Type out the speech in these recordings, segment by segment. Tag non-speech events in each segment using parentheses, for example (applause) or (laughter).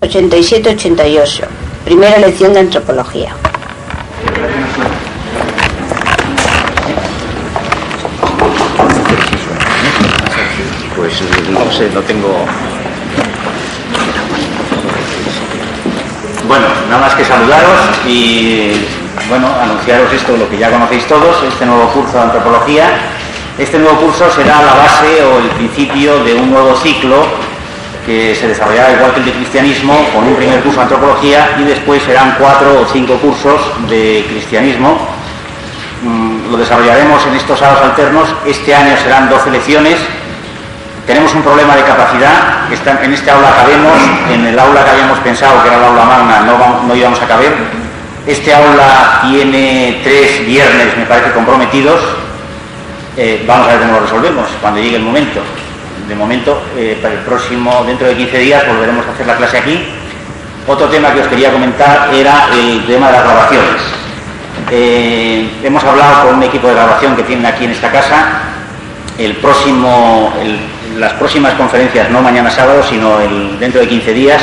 87-88. Primera lección de antropología. Pues no sé, no tengo. Bueno, nada más que saludaros y bueno, anunciaros esto, lo que ya conocéis todos, este nuevo curso de antropología. Este nuevo curso será la base o el principio de un nuevo ciclo se desarrollará igual que el de cristianismo, con un primer curso de antropología y después serán cuatro o cinco cursos de cristianismo. Mm, lo desarrollaremos en estos sábados alternos. Este año serán 12 lecciones. Tenemos un problema de capacidad. En este aula cabemos, en el aula que habíamos pensado, que era el aula magna, no, no íbamos a caber. Este aula tiene tres viernes, me parece, comprometidos. Eh, vamos a ver cómo lo resolvemos cuando llegue el momento de momento, eh, para el próximo, dentro de 15 días, volveremos a hacer la clase aquí. Otro tema que os quería comentar era el tema de las grabaciones. Eh, hemos hablado con un equipo de grabación que tienen aquí en esta casa. El próximo, las próximas conferencias, no mañana sábado, sino dentro de 15 días,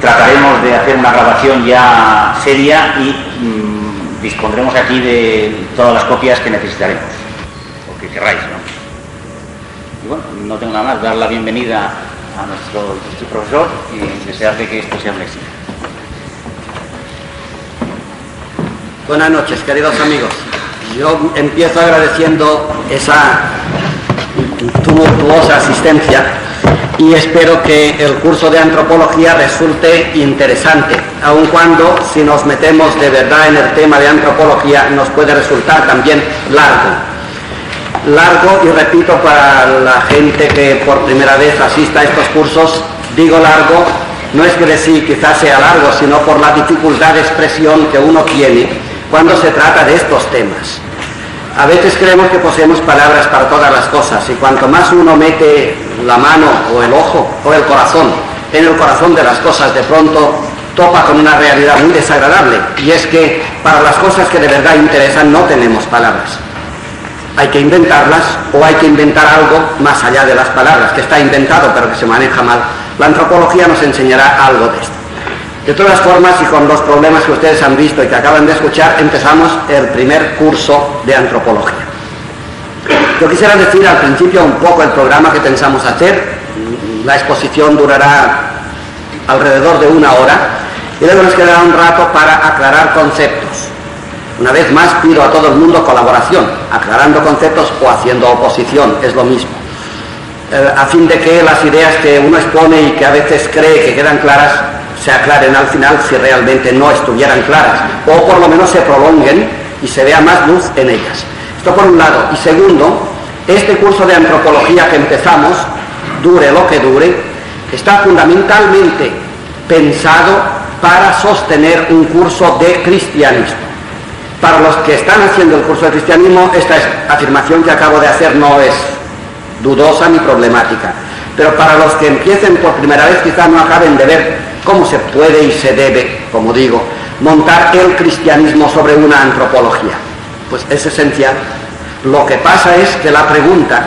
trataremos de hacer una grabación ya seria y mm, dispondremos aquí de todas las copias que necesitaremos, o que queráis, ¿no? Bueno, no tengo nada más, dar la bienvenida a nuestro, profesor y desearle que esto sea un éxito. Buenas noches, queridos amigos. Yo empiezo agradeciendo esa tumultuosa asistencia y espero que el curso de antropología resulte interesante, aun cuando si nos metemos de verdad en el tema de antropología nos puede resultar también largo largo y repito para la gente que por primera vez asista a estos cursos, digo largo, no es que decir quizás sea largo, sino por la dificultad de expresión que uno tiene cuando se trata de estos temas. A veces creemos que poseemos palabras para todas las cosas y cuanto más uno mete la mano o el ojo o el corazón en el corazón de las cosas, de pronto topa con una realidad muy desagradable y es que para las cosas que de verdad interesan no tenemos palabras hay que inventarlas o hay que inventar algo más allá de las palabras, que está inventado pero que se maneja mal. La antropología nos enseñará algo de esto. De todas formas, y con los problemas que ustedes han visto y que acaban de escuchar, empezamos el primer curso de antropología. Yo quisiera decir al principio un poco el programa que pensamos hacer. La exposición durará alrededor de una hora y luego nos quedará un rato para aclarar conceptos una vez más pido a todo el mundo colaboración, aclarando conceptos o haciendo oposición, es lo mismo. Eh, a fin de que las ideas que uno expone y que a veces cree que quedan claras se aclaren al final si realmente no estuvieran claras, o por lo menos se prolonguen y se vea más luz en ellas. Esto por un lado. Y segundo, este curso de antropología que empezamos, dure lo que dure, está fundamentalmente pensado para sostener un curso de cristianismo. Para los que están haciendo el curso de cristianismo, esta afirmación que acabo de hacer no es dudosa ni problemática. Pero para los que empiecen por primera vez, quizás no acaben de ver cómo se puede y se debe, como digo, montar el cristianismo sobre una antropología. Pues es esencial. Lo que pasa es que la pregunta,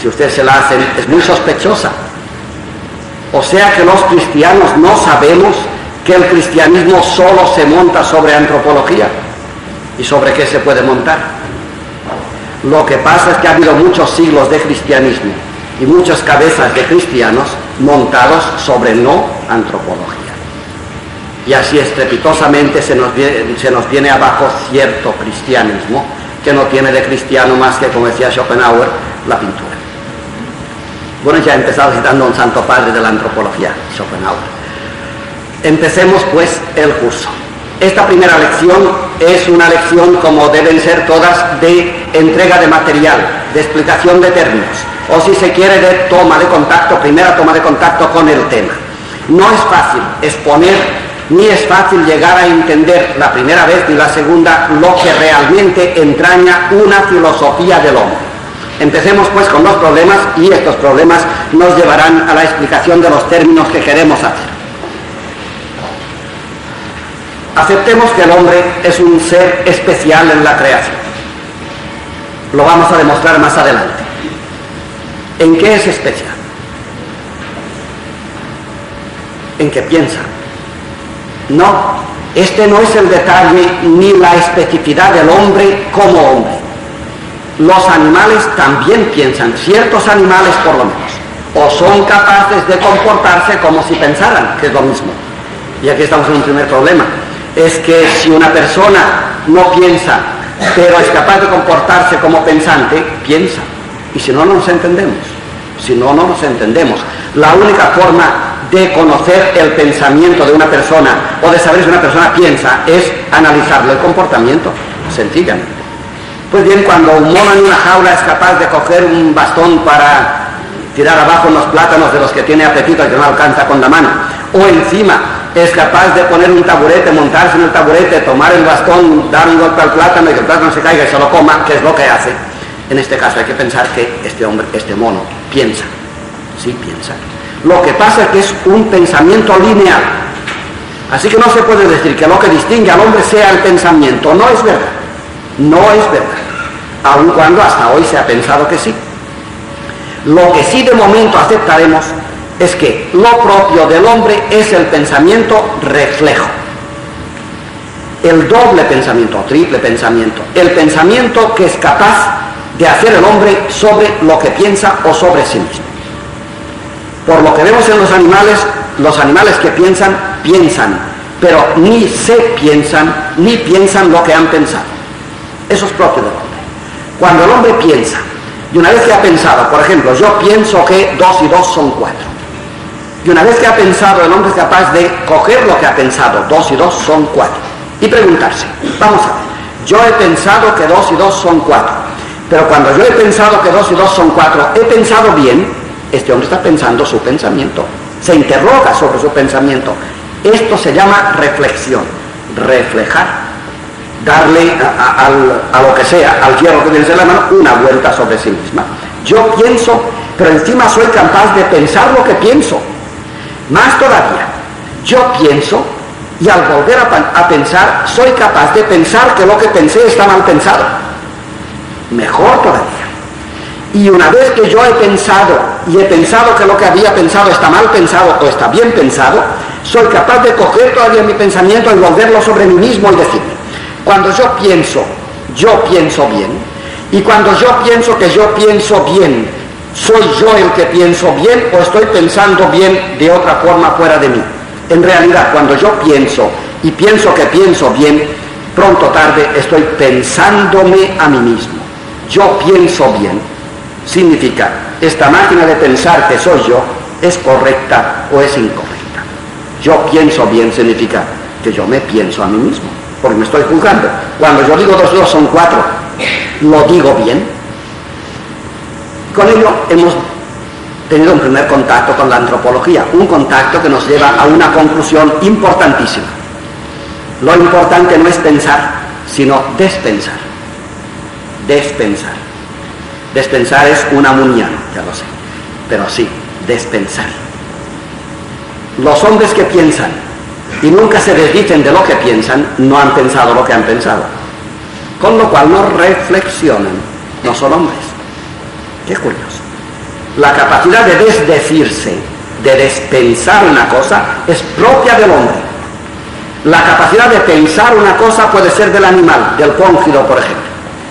si ustedes se la hacen, es muy sospechosa. O sea que los cristianos no sabemos que el cristianismo solo se monta sobre antropología y sobre qué se puede montar. Lo que pasa es que ha habido muchos siglos de cristianismo y muchas cabezas de cristianos montados sobre no antropología. Y así estrepitosamente se nos, viene, abajo cierto cristianismo que no tiene de cristiano más que, como decía Schopenhauer, la pintura. Bueno, ya he empezado citando a un santo padre de la antropología, Schopenhauer. Empecemos pues el curso. Esta primera lección es una lección, como deben ser todas, de entrega de material, de explicación de términos, o si se quiere, de toma de contacto, primera toma de contacto con el tema. No es fácil exponer, ni es fácil llegar a entender la primera vez ni la segunda lo que realmente entraña una filosofía del hombre. Empecemos pues con los problemas y estos problemas nos llevarán a la explicación de los términos que queremos hacer. Aceptemos que el hombre es un ser especial en la creación. Lo vamos a demostrar más adelante. ¿En qué es especial? en que piensa. No, este no es el detalle ni la especificidad del hombre como hombre. Los animales también piensan, ciertos animales por lo menos, o son capaces de comportarse como si pensaran, que es lo mismo. Y aquí estamos en un primer problema. Es que si una persona no piensa, pero es capaz de comportarse como pensante, piensa. Y si no, no nos entendemos. Si no, no nos entendemos. La única forma de conocer el pensamiento de una persona o de saber si una persona piensa es analizarlo el comportamiento, sencillamente. Pues bien, cuando un mono en una jaula es capaz de coger un bastón para tirar abajo unos plátanos de los que tiene apetito y que no alcanza con la mano, o encima es capaz de poner un taburete, montarse en el taburete, tomar el bastón, dar un golpe al plátano y que el plátano se caiga y se lo coma, que es lo que hace. En este caso hay que pensar que este hombre, este mono, piensa, sí piensa. Lo que pasa es que es un pensamiento lineal. Así que no se puede decir que lo que distingue al hombre sea el pensamiento. No es verdad. No es verdad. Aun cuando hasta hoy se ha pensado que sí. Lo que sí de momento aceptaremos es que lo propio del hombre es el pensamiento reflejo. El doble pensamiento, triple pensamiento. El pensamiento que es capaz de hacer el hombre sobre lo que piensa o sobre sí mismo. Por lo que vemos en los animales, los animales que piensan, piensan, pero ni se piensan, ni piensan lo que han pensado. Eso es propio del hombre. Cuando el hombre piensa, y una vez que ha pensado, por ejemplo, yo pienso que dos y dos son cuatro. Y una vez que ha pensado, el hombre es capaz de coger lo que ha pensado, dos y dos son cuatro, y preguntarse, vamos a ver, yo he pensado que dos y dos son cuatro, pero cuando yo he pensado que dos y dos son cuatro, ¿he pensado bien? Este hombre está pensando su pensamiento, se interroga sobre su pensamiento. Esto se llama reflexión, reflejar, darle a, lo que sea, al hierro que tienes en la mano, una vuelta sobre sí misma. Yo pienso, pero encima soy capaz de pensar lo que pienso. Más todavía, yo pienso y al volver a, pensar, soy capaz de pensar que lo que pensé está mal pensado. Mejor todavía. Y una vez que yo he pensado y he pensado que lo que había pensado está mal pensado o está bien pensado, soy capaz de coger todavía mi pensamiento y volverlo sobre mí mismo y decirme, cuando yo pienso, yo pienso bien, y cuando yo pienso que yo pienso bien, ¿soy yo el que pienso bien o estoy pensando bien de otra forma fuera de mí? En realidad, cuando yo pienso y pienso que pienso bien, pronto o tarde estoy pensándome a mí mismo. Yo pienso bien significa, esta máquina de pensar que soy yo es correcta o es incorrecta. Yo pienso bien significa que yo me pienso a mí mismo, porque me estoy juzgando. Cuando yo digo dos dos son cuatro, lo digo bien. Con ello hemos tenido un primer contacto con la antropología, un contacto que nos lleva a una conclusión importantísima. Lo importante no es pensar, sino despensar. Despensar. Despensar es una muñana, ya lo sé, pero sí, despensar. Los hombres que piensan y nunca se desdicen de lo que piensan, no han pensado lo que han pensado. Con lo cual no reflexionan, no son hombres. Qué curioso. La capacidad de desdecirse, de despensar una cosa, es propia del hombre. La capacidad de pensar una cosa puede ser del animal, del cóngido, por ejemplo.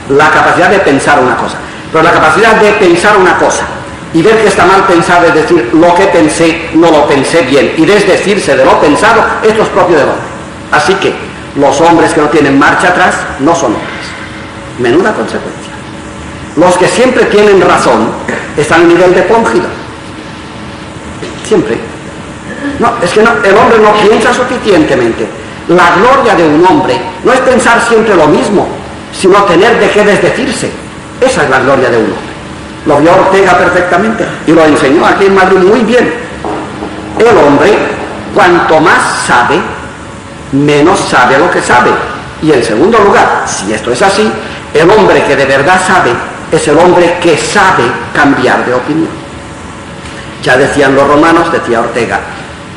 La capacidad de pensar una cosa. Pero la capacidad de pensar una cosa y ver que está mal pensado, es decir, lo que pensé, no lo pensé bien, y desdecirse de lo pensado, esto es propio del hombre. Así que los hombres que no tienen marcha atrás no son hombres. Menuda consecuencia. Los que siempre tienen razón están a nivel de póngido. Siempre. No, es que no, el hombre no piensa suficientemente. La gloria de un hombre no es pensar siempre lo mismo, sino tener de qué desdecirse. Esa es la gloria de uno. Lo vio Ortega perfectamente y lo enseñó aquí en Madrid muy bien. El hombre, cuanto más sabe, menos sabe lo que sabe. Y en segundo lugar, si esto es así, el hombre que de verdad sabe es el hombre que sabe cambiar de opinión. Ya decían los romanos, decía Ortega,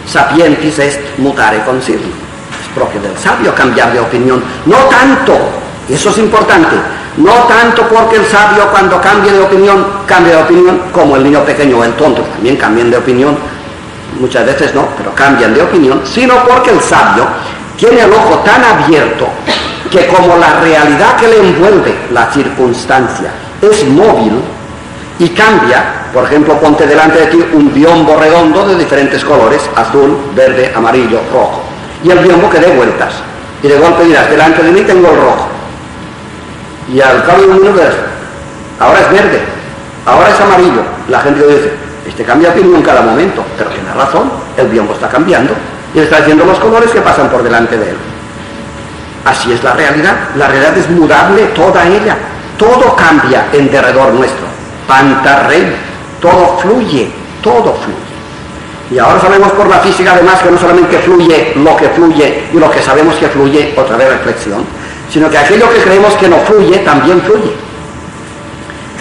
sapientis est mutare consigno. Es propio del sabio cambiar de opinión. No tanto, eso es importante, no tanto porque el sabio cuando cambie de opinión, cambie de opinión como el niño pequeño o el tonto, también cambian de opinión. muchas veces no, pero cambian de opinión, sino porque el sabio tiene el ojo tan abierto que como la realidad que le envuelve la circunstancia es móvil y cambia, por ejemplo, ponte delante de ti un biombo redondo de diferentes colores, azul, verde, amarillo, rojo, y el biombo que dé vueltas, y de golpe dirás, delante de mí tengo el rojo, y al cabo de un minuto ahora es verde, ahora es amarillo, la gente dice, este cambia de en cada momento, pero tiene razón, el biombo está cambiando, y está haciendo los colores que pasan por delante de él. Así es la realidad. La realidad es mudable toda ella. Todo cambia en derredor nuestro. Pantarrey. Todo fluye. Todo fluye. Y ahora sabemos por la física además que no solamente fluye lo que fluye y lo que sabemos que fluye, otra vez reflexión, sino que aquello que creemos que no fluye también fluye.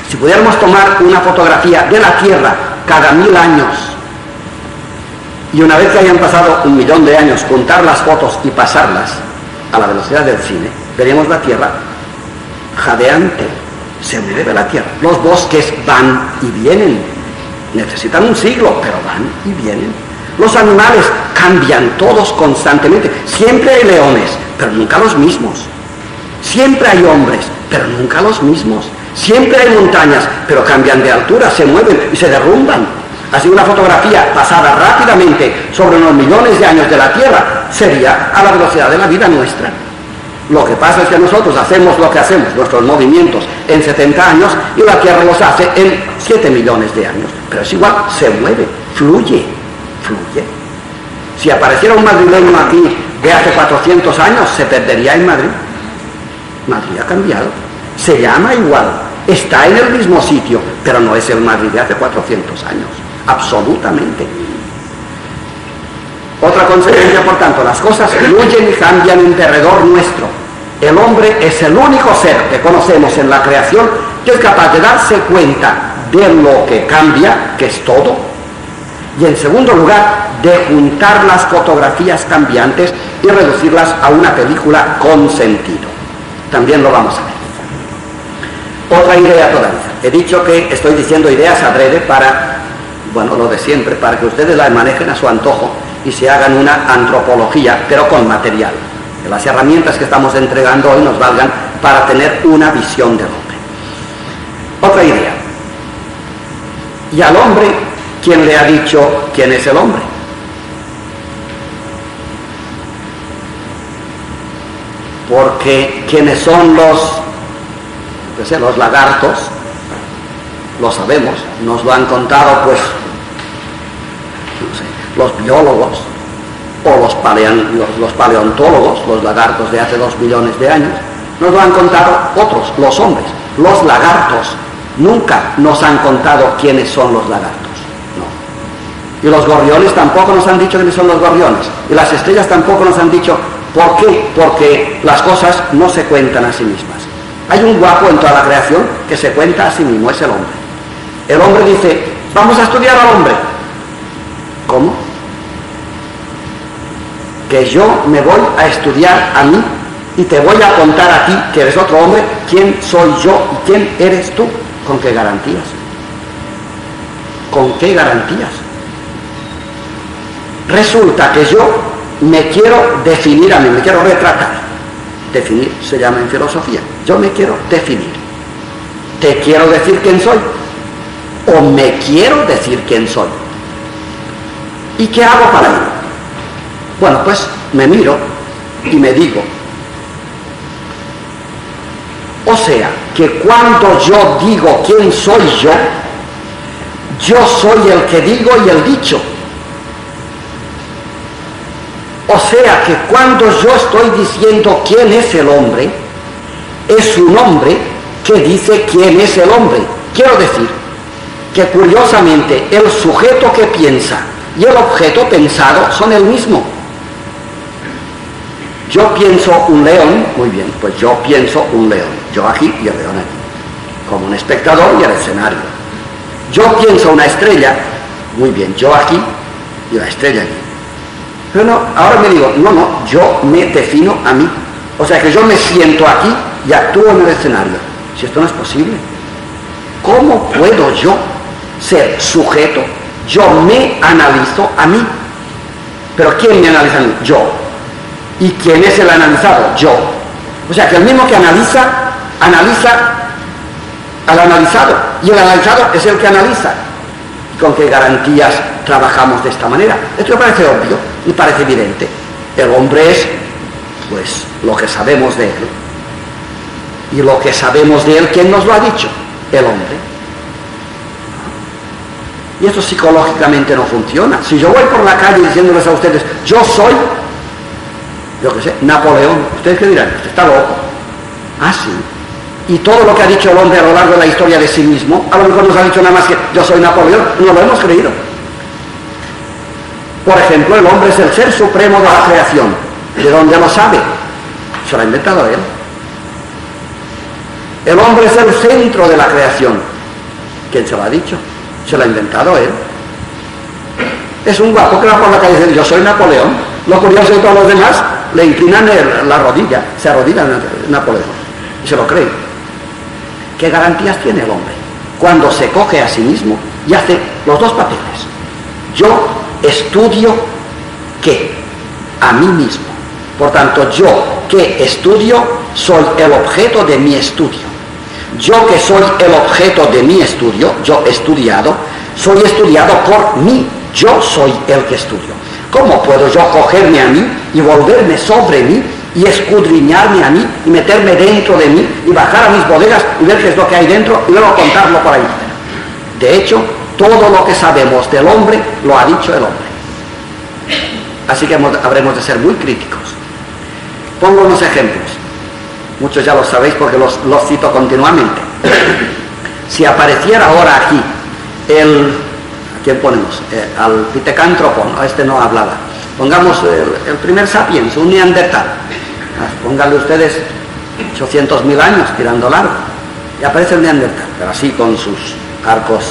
Si pudiéramos tomar una fotografía de la Tierra cada mil años y una vez que hayan pasado un millón de años, contar las fotos y pasarlas a la velocidad del cine, veremos la Tierra jadeante, se mueve la Tierra. Los bosques van y vienen, necesitan un siglo, pero van y vienen. Los animales cambian todos constantemente. Siempre hay leones, pero nunca los mismos. Siempre hay hombres, pero nunca los mismos. Siempre hay montañas, pero cambian de altura, se mueven y se derrumban. Así una fotografía pasada rápidamente sobre unos millones de años de la Tierra sería a la velocidad de la vida nuestra. Lo que pasa es que nosotros hacemos lo que hacemos, nuestros movimientos, en 70 años y la Tierra los hace en 7 millones de años. Pero es igual, se mueve, fluye, fluye. Si apareciera un madrileño aquí de hace 400 años, se perdería en Madrid. Madrid ha cambiado. Se llama igual, está en el mismo sitio, pero no es el Madrid de hace 400 años absolutamente. Otra consecuencia, por tanto, las cosas fluyen y cambian en derredor nuestro. El hombre es el único ser que conocemos en la creación que es capaz de darse cuenta de lo que cambia, que es todo, y en segundo lugar, de juntar las fotografías cambiantes y reducirlas a una película con sentido. También lo vamos a ver. Otra idea todavía. He dicho que estoy diciendo ideas adrede para bueno, lo de siempre, para que ustedes la manejen a su antojo y se hagan una antropología, pero con material. Que las herramientas que estamos entregando hoy nos valgan para tener una visión del hombre. Otra idea. ¿Y al hombre quién le ha dicho quién es el hombre? Porque quienes son los, los lagartos, lo sabemos, nos lo han contado pues los biólogos o los, paleontólogos, los lagartos de hace dos millones de años, nos lo han contado otros, los hombres. Los lagartos nunca nos han contado quiénes son los lagartos. No. Y los gorriones tampoco nos han dicho quiénes son los gorriones. Y las estrellas tampoco nos han dicho por qué. Porque las cosas no se cuentan a sí mismas. Hay un guapo en toda la creación que se cuenta a sí mismo, es el hombre. El hombre dice, vamos a estudiar al hombre. ¿Cómo? Que yo me voy a estudiar a mí y te voy a contar a ti, que eres otro hombre, quién soy yo y quién eres tú. ¿Con qué garantías? ¿Con qué garantías? Resulta que yo me quiero definir a mí, me quiero retratar. Definir se llama en filosofía. Yo me quiero definir. ¿Te quiero decir quién soy? ¿O me quiero decir quién soy? ¿Y qué hago para ello? Bueno, pues me miro y me digo, o sea, que cuando yo digo quién soy yo, yo soy el que digo y el dicho. O sea que cuando yo estoy diciendo quién es el hombre, es un hombre que dice quién es el hombre. Quiero decir que curiosamente el sujeto que piensa y el objeto pensado son el mismo. Yo pienso un león, muy bien, pues yo pienso un león, yo aquí y el león aquí, como un espectador y el escenario. Yo pienso una estrella, muy bien, yo aquí y la estrella aquí. Pero no, ahora me digo, no, no, yo me defino a mí. O sea que yo me siento aquí y actúo en el escenario. Si esto no es posible, ¿cómo puedo yo ser sujeto Yo me analizo a mí. Pero ¿quién me analiza a mí? Yo. ¿Y quién es el analizado? Yo. O sea que el mismo que analiza, analiza al analizado. Y el analizado es el que analiza. ¿Con qué garantías trabajamos de esta manera? Esto me parece obvio y parece evidente. El hombre es, pues, lo que sabemos de él. Y lo que sabemos de él, ¿quién nos lo ha dicho? El hombre. Y esto psicológicamente no funciona. Si yo voy por la calle diciéndoles a ustedes, yo soy, yo qué sé, Napoleón, ¿ustedes qué dirán? Está loco. Ah, sí. Y todo lo que ha dicho el hombre a lo largo de la historia de sí mismo, a lo mejor nos ha dicho nada más que yo soy Napoleón, no lo hemos creído. Por ejemplo, el hombre es el ser supremo de la creación. ¿De dónde lo sabe? Se lo ha inventado él. El hombre es el centro de la creación. ¿Quién se lo ha dicho? Se lo ha inventado él. Es un guapo que va por la calle diciendo, yo soy Napoleón. Lo curioso de todos los demás, le inclinan la rodilla, se arrodillan Napoleón. Y se lo creen. ¿Qué garantías tiene el hombre? Cuando se coge a sí mismo y hace los dos papeles. Yo estudio qué? A mí mismo. Por tanto, yo que estudio soy el objeto de mi estudio. Yo que soy el objeto de mi estudio, yo estudiado, soy estudiado por mí. Yo soy el que estudio. ¿Cómo puedo yo cogerme a mí y volverme sobre mí y escudriñarme a mí y meterme dentro de mí y bajar a mis bodegas y ver qué es lo que hay dentro y luego contarlo por ahí? De hecho, todo lo que sabemos del hombre lo ha dicho el hombre. Así que habremos de ser muy críticos. Pongo unos ejemplos. Muchos ya lo sabéis porque los, cito continuamente. si apareciera ahora aquí el... ¿A quién ponemos? Eh, al pitecántropo, a este no hablaba. Pongamos el, primer sapiens, un neandertal. Ah, pónganle ustedes 800.000 años tirando largo. Y aparece el neandertal, pero así con sus arcos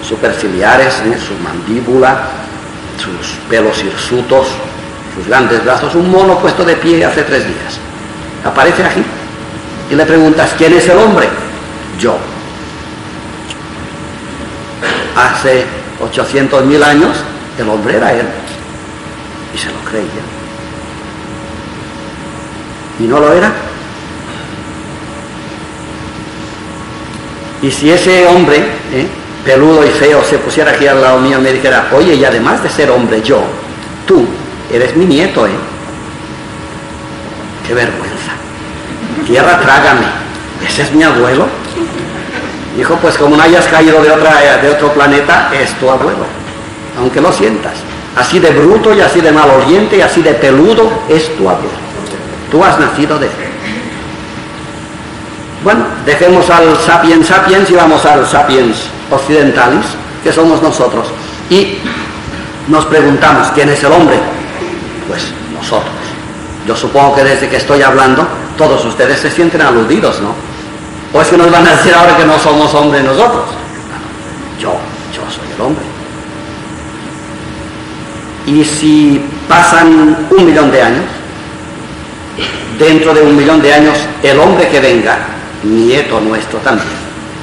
superciliares, ¿eh? su mandíbula, sus pelos hirsutos, sus grandes brazos, un mono puesto de pie hace tres días. Aparece aquí y le preguntas, ¿quién es el hombre? Yo. Hace 800.000 años el hombre era él. Y se lo creía. ¿Y no lo era? Y si ese hombre, ¿eh? peludo y feo, se pusiera aquí al lado mío y me dijera, oye, y además de ser hombre, yo, tú, eres mi nieto, ¿eh? Qué vergüenza. Tierra, trágame. ¿Ese es mi abuelo? Dijo, pues como no hayas caído de, otra, de otro planeta, es tu abuelo. Aunque lo sientas. Así de bruto y así de maloliente y así de peludo es tu abuelo. Tú has nacido de él. Bueno, dejemos al sapiens sapiens y vamos al sapiens occidentalis, que somos nosotros. Y nos preguntamos, ¿quién es el hombre? Pues nosotros. Yo supongo que desde que estoy hablando, todos ustedes se sienten aludidos, ¿no? ¿O es que nos van a decir ahora que no somos hombres nosotros? Yo, yo soy el hombre. Y si pasan un millón de años, dentro de un millón de años, el hombre que venga, nieto nuestro también,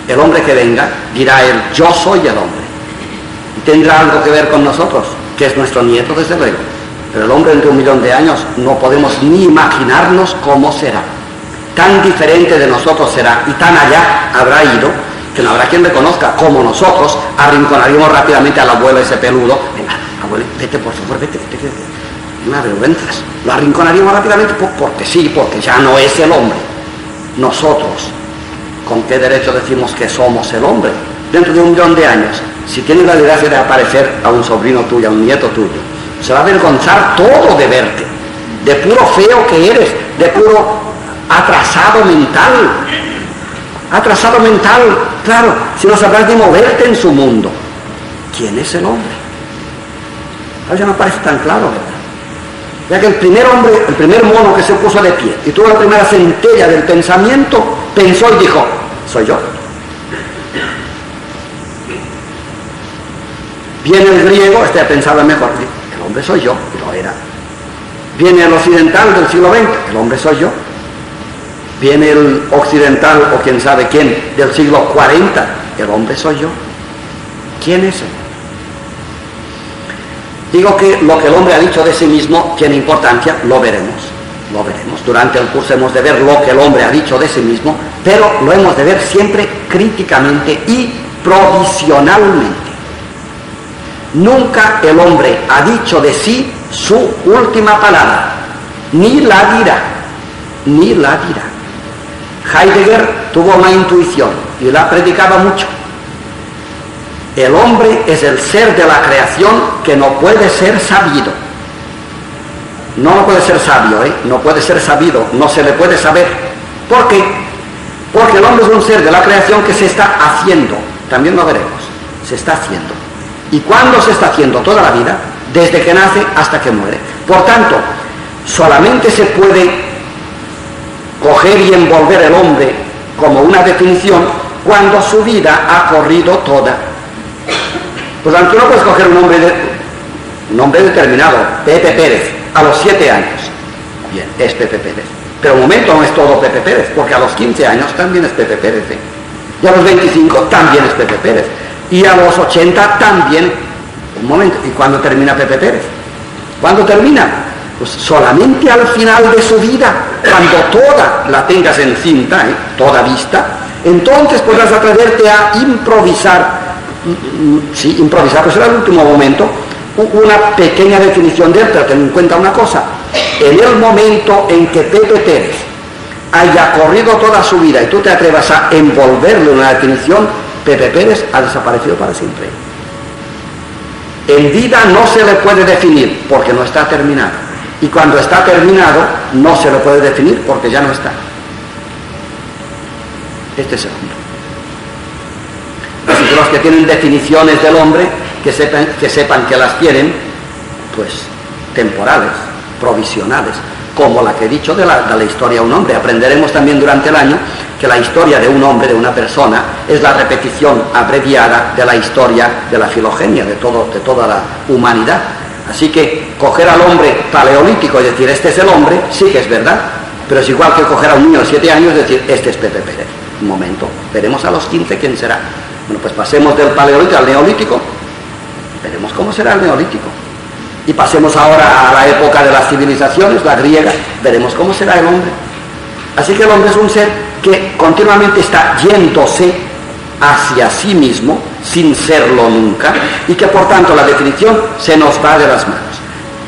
el hombre que venga dirá él, yo soy el hombre. Y tendrá algo que ver con nosotros, que es nuestro nieto desde luego. Pero el hombre entre un millón de años no podemos ni imaginarnos cómo será. Tan diferente de nosotros será y tan allá habrá ido que no habrá quien reconozca como nosotros arrinconaríamos rápidamente al abuelo ese peludo. Venga, abuelo, vete por favor, vete, vete, vete. Una vergüenza. Lo arrinconaríamos rápidamente porque sí, porque ya no es el hombre. Nosotros, ¿con qué derecho decimos que somos el hombre? Dentro de un millón de años, si tienes la desgracia de aparecer a un sobrino tuyo, a un nieto tuyo, se va a avergonzar todo de verte, de puro feo que eres, de puro atrasado mental. Atrasado mental, claro, si no sabrás de moverte en su mundo. ¿Quién es el hombre? Ahora ya no parece tan claro, ¿verdad? Ya que el primer hombre, el primer mono que se puso de pie y tuvo la primera centella del pensamiento, pensó y dijo, soy yo. Viene el griego, este pensaba mejor, el hombre soy yo, y lo era. Viene el occidental del siglo XX, el hombre soy yo. Viene el occidental o quién sabe quién del siglo 40, el hombre soy yo. ¿Quién es él? Digo que lo que el hombre ha dicho de sí mismo tiene importancia, lo veremos, lo veremos. Durante el curso hemos de ver lo que el hombre ha dicho de sí mismo, pero lo hemos de ver siempre críticamente y provisionalmente. Nunca el hombre ha dicho de sí su última palabra, ni la dirá, ni la dirá. Heidegger tuvo una intuición y la predicaba mucho. El hombre es el ser de la creación que no puede ser sabido. No puede ser sabio, ¿eh? no puede ser sabido, no se le puede saber. ¿Por qué? Porque el hombre es un ser de la creación que se está haciendo. También lo veremos. Se está haciendo. ¿Y cuándo se está haciendo? Toda la vida, desde que nace hasta que muere. Por tanto, solamente se puede coger y envolver el hombre como una definición cuando su vida ha corrido toda. Pues tanto, no puedes coger un nombre, de, un nombre determinado, Pepe Pérez, a los siete años. Bien, es Pepe Pérez. Pero un momento no es todo Pepe Pérez, porque a los 15 años también es Pepe Pérez. ¿eh? Y a los 25 también es Pepe Pérez. Y a los 80 también. Un momento, ¿y cuándo termina Pepe Pérez? ¿Cuándo termina? Pues solamente al final de su vida, cuando toda la tengas en cinta, ¿eh? toda vista, entonces podrás atreverte a improvisar, sí, improvisar, pues será el último momento, una pequeña definición de él, pero ten en cuenta una cosa, en el momento en que Pepe Pérez haya corrido toda su vida y tú te atrevas a envolverle una definición, Pepe Pérez ha desaparecido para siempre. En vida no se le puede definir porque no está terminado. Y cuando está terminado no se le puede definir porque ya no está. Este es el hombre. Así que los que tienen definiciones del hombre, que sepan que, sepan que las tienen, pues temporales, provisionales, como la que he dicho de la, de la historia de un hombre. Aprenderemos también durante el año que la historia de un hombre, de una persona, es la repetición abreviada de la historia de la filogenia, de, todo, de toda la humanidad. Así que coger al hombre paleolítico y decir, este es el hombre, sí que es verdad, pero es igual que coger a un niño de 7 años y decir, este es Pepe Pérez. Un momento, veremos a los 15 quién será. Bueno, pues pasemos del paleolítico al neolítico, veremos cómo será el neolítico. Y pasemos ahora a la época de las civilizaciones, la griega, veremos cómo será el hombre. Así que el hombre es un ser que continuamente está yéndose hacia sí mismo, sin serlo nunca, y que por tanto la definición se nos va de las manos.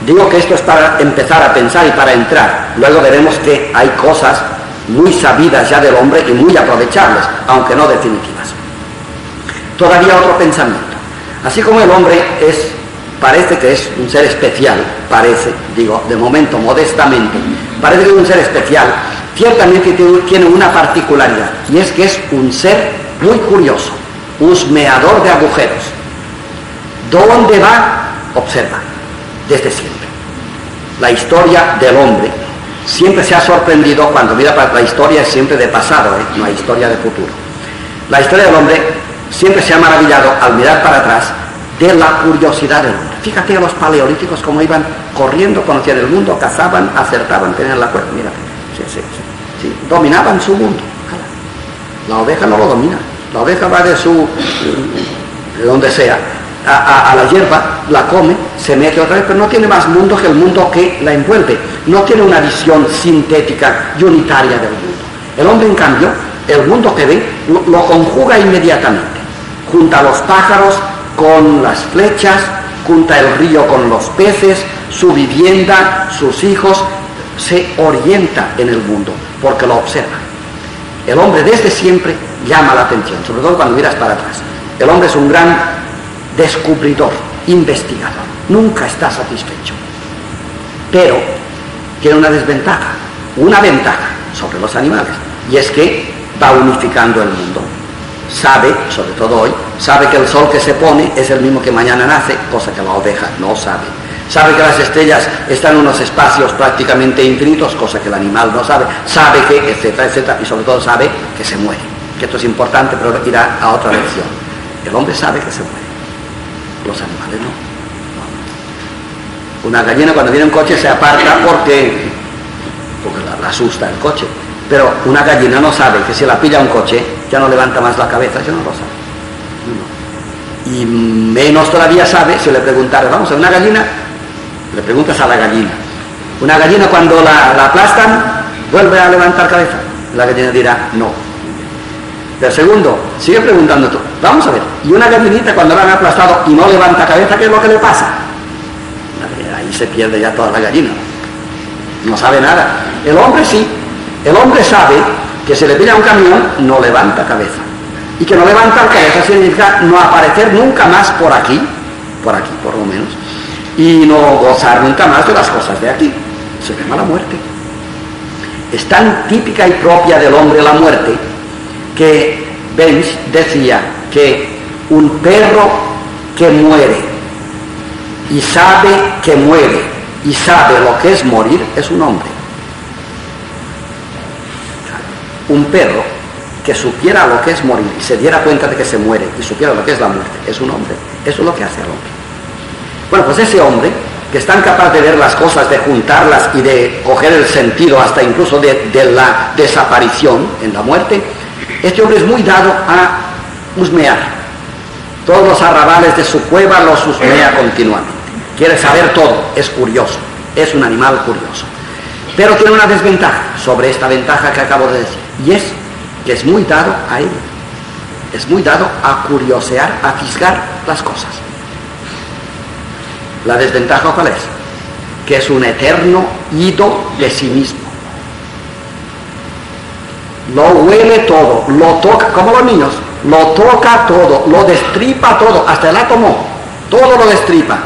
Digo que esto es para empezar a pensar y para entrar. Luego veremos que hay cosas muy sabidas ya del hombre y muy aprovechables, aunque no definitivas. Todavía otro pensamiento. Así como el hombre es, parece que es un ser especial, parece, digo, de momento modestamente, parece que es un ser especial, ciertamente tiene una particularidad, y es que es un ser muy curioso, husmeador de agujeros. ¿Dónde va? Observa, desde siempre. La historia del hombre siempre se ha sorprendido cuando mira para la historia es siempre de pasado, ¿eh? no hay historia de futuro. La historia del hombre siempre se ha maravillado al mirar para atrás de la curiosidad del hombre. Fíjate a los paleolíticos cómo iban corriendo, conocían el mundo, cazaban, acertaban, tenían la cuerda. Mira, dominaban su mundo. La oveja no lo domina. La oveja va de su, de donde sea, a, la hierba, la come, se mete otra vez, pero no tiene más mundo que el mundo que la envuelve. No tiene una visión sintética y unitaria del mundo. El hombre, en cambio, el mundo que ve, lo, lo conjuga inmediatamente. Junta a los pájaros con las flechas, junta el río con los peces, su vivienda, sus hijos, se orienta en el mundo porque lo observa. El hombre desde siempre llama la atención, sobre todo cuando miras para atrás. El hombre es un gran descubridor, investigador, nunca está satisfecho. Pero tiene una desventaja, una ventaja sobre los animales, y es que va unificando el mundo. Sabe, sobre todo hoy, sabe que el sol que se pone es el mismo que mañana nace, cosa que la oveja no sabe. Sabe que las estrellas están en unos espacios prácticamente infinitos, cosa que el animal no sabe. Sabe que, etcétera, etcétera, y sobre todo sabe que se muere. Que esto es importante, pero irá a otra lección. El hombre sabe que se muere. Los animales no. Una gallina cuando viene un coche se aparta porque, porque la, asusta el coche. Pero una gallina no sabe que si la pilla un coche ya no levanta más la cabeza, ya no lo sabe. Y menos todavía sabe si le preguntara, vamos a una gallina, le preguntas a la gallina. Una gallina cuando la, la aplastan, vuelve a levantar cabeza. La gallina dirá, no. Pero segundo, sigue preguntando tú, vamos a ver, y una gallinita cuando la han aplastado y no levanta cabeza, ¿qué es lo que le pasa? Ahí se pierde ya toda la gallina. No sabe nada. El hombre sí. El hombre sabe que se le pilla un camión, no levanta cabeza. Y que no levanta cabeza significa no aparecer nunca más por aquí, por aquí por lo menos, y no gozar nunca más de las cosas de aquí. Se llama la muerte. Es tan típica y propia del hombre la muerte que Benz decía que un perro que muere y sabe que muere y sabe lo que es morir es un hombre. Un perro que supiera lo que es morir y se diera cuenta de que se muere y supiera lo que es la muerte es un hombre. Eso es lo que hace al hombre. Bueno, pues ese hombre que es tan capaz de ver las cosas, de juntarlas y de coger el sentido hasta incluso de, la desaparición en la muerte, este hombre es muy dado a husmear. Todos los arrabales de su cueva los husmea continuamente. Quiere saber todo, es curioso, es un animal curioso. Pero tiene una desventaja sobre esta ventaja que acabo de decir, y es que es muy dado a él. Es muy dado a curiosear, a fisgar las cosas. La desventaja cuál es? Que es un eterno ido de sí mismo. Lo huele todo, lo toca, como los niños, lo toca todo, lo destripa todo, hasta el átomo, todo lo destripa.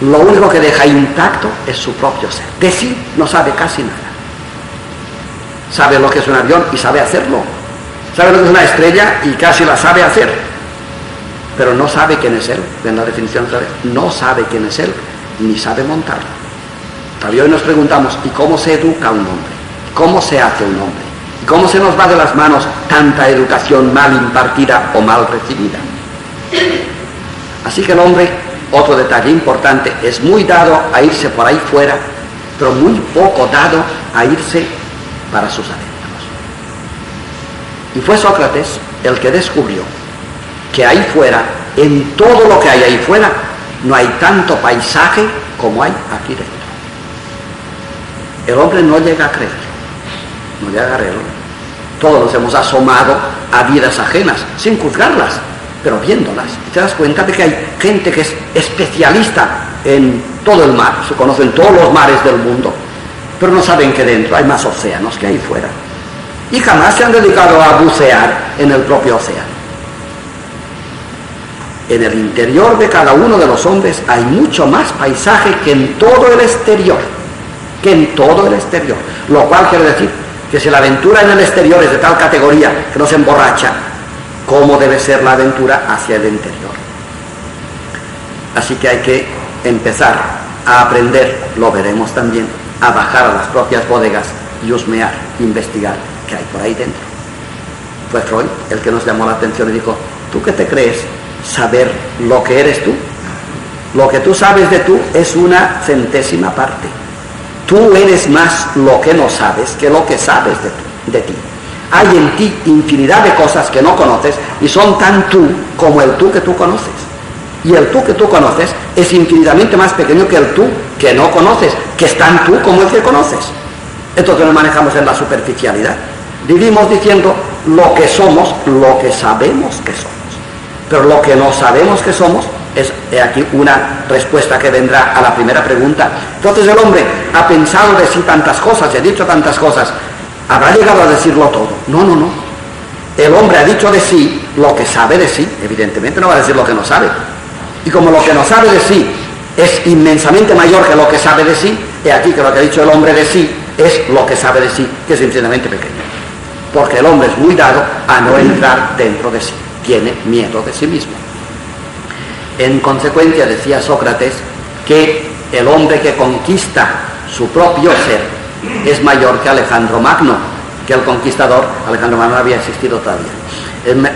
Lo único que deja intacto es su propio ser. De sí no sabe casi nada. Sabe lo que es un avión y sabe hacerlo. Sabe lo que es una estrella y casi la sabe hacer pero no sabe quién es él. Ven la definición otra vez. No sabe quién es él, ni sabe montarlo. Todavía hoy nos preguntamos, ¿y cómo se educa un hombre? ¿Cómo se hace un hombre? ¿Y cómo se nos va de las manos tanta educación mal impartida o mal recibida? Así que el hombre, otro detalle importante, es muy dado a irse por ahí fuera, pero muy poco dado a irse para sus adentros. Y fue Sócrates el que descubrió que ahí fuera, en todo lo que hay ahí fuera, no hay tanto paisaje como hay aquí dentro. El hombre no llega a creer, no llega a creerlo. Todos nos hemos asomado a vidas ajenas, sin juzgarlas, pero viéndolas. Y te das cuenta de que hay gente que es especialista en todo el mar, se conocen todos los mares del mundo, pero no saben que dentro hay más océanos que ahí fuera. Y jamás se han dedicado a bucear en el propio océano. En el interior de cada uno de los hombres hay mucho más paisaje que en todo el exterior, que en todo el exterior. Lo cual quiere decir que si la aventura en el exterior es de tal categoría que no se emborracha, ¿cómo debe ser la aventura hacia el interior? Así que hay que empezar a aprender, lo veremos también, a bajar a las propias bodegas y husmear, investigar qué hay por ahí dentro. Fue Freud el que nos llamó la atención y dijo, ¿tú qué te crees saber lo que eres tú. Lo que tú sabes de tú es una centésima parte. Tú eres más lo que no sabes que lo que sabes de, de ti. Hay en ti infinidad de cosas que no conoces y son tan tú como el tú que tú conoces. Y el tú que tú conoces es infinitamente más pequeño que el tú que no conoces, que es tan tú como el que conoces. Entonces nos manejamos en la superficialidad. Vivimos diciendo lo que somos, lo que sabemos que somos pero lo que no sabemos que somos es aquí una respuesta que vendrá a la primera pregunta. Entonces el hombre ha pensado de sí tantas cosas, ha dicho tantas cosas, ¿habrá llegado a decirlo todo? No, no, no. El hombre ha dicho de sí lo que sabe de sí, evidentemente no va a decir lo que no sabe. Y como lo que no sabe de sí es inmensamente mayor que lo que sabe de sí, he aquí que lo que ha dicho el hombre de sí es lo que sabe de sí, que es infinitamente pequeño. Porque el hombre es muy dado a no entrar dentro de sí tiene miedo de sí mismo. En consecuencia, decía Sócrates, que el hombre que conquista su propio ser es mayor que Alejandro Magno, que el conquistador, Alejandro Magno no había existido todavía,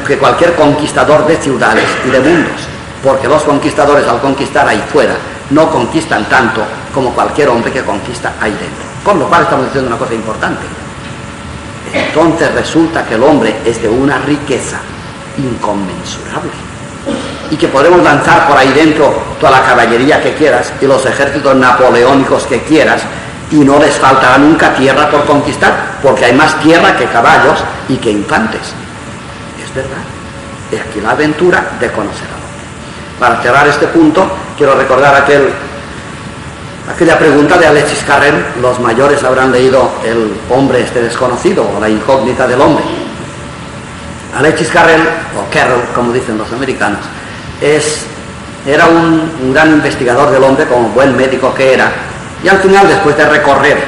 que cualquier conquistador de ciudades y de mundos, porque los conquistadores al conquistar ahí fuera no conquistan tanto como cualquier hombre que conquista ahí dentro. Con lo cual estamos diciendo una cosa importante. Entonces resulta que el hombre es de una riqueza inconmensurable. y que podemos lanzar por ahí dentro toda la caballería que quieras y los ejércitos napoleónicos que quieras y no les faltará nunca tierra por conquistar, porque hay más tierra que caballos y que infantes. Es verdad. Y aquí la aventura de conocer a Para cerrar este punto, quiero recordar aquel, aquella pregunta de Alexis Carrel, los mayores habrán leído El hombre este desconocido o La incógnita del hombre. Alexis Carrel, o Carroll, como dicen los americanos, es, era un, un gran investigador del hombre, como buen médico que era, y al final, después de recorrer,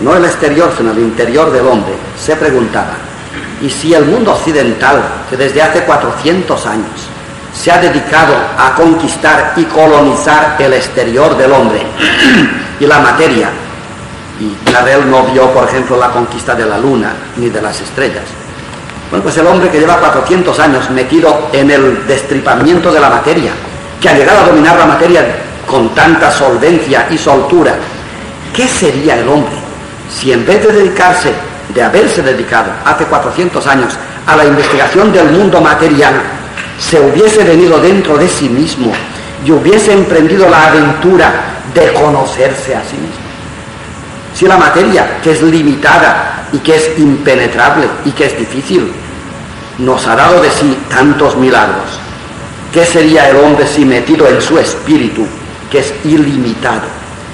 no el exterior, sino el interior del hombre, se preguntaba, ¿y si el mundo occidental, que desde hace 400 años se ha dedicado a conquistar y colonizar el exterior del hombre y la materia, y Carrel no vio, por ejemplo, la conquista de la luna ni de las estrellas, bueno, pues el hombre que lleva 400 años metido en el destripamiento de la materia, que ha llegado a dominar la materia con tanta solvencia y soltura, ¿qué sería el hombre si en vez de dedicarse, de haberse dedicado hace 400 años a la investigación del mundo material, se hubiese venido dentro de sí mismo y hubiese emprendido la aventura de conocerse a sí mismo? Si la materia, que es limitada, y que es impenetrable y que es difícil, nos ha dado de sí tantos milagros. ¿Qué sería el hombre si metido en su espíritu, que es ilimitado,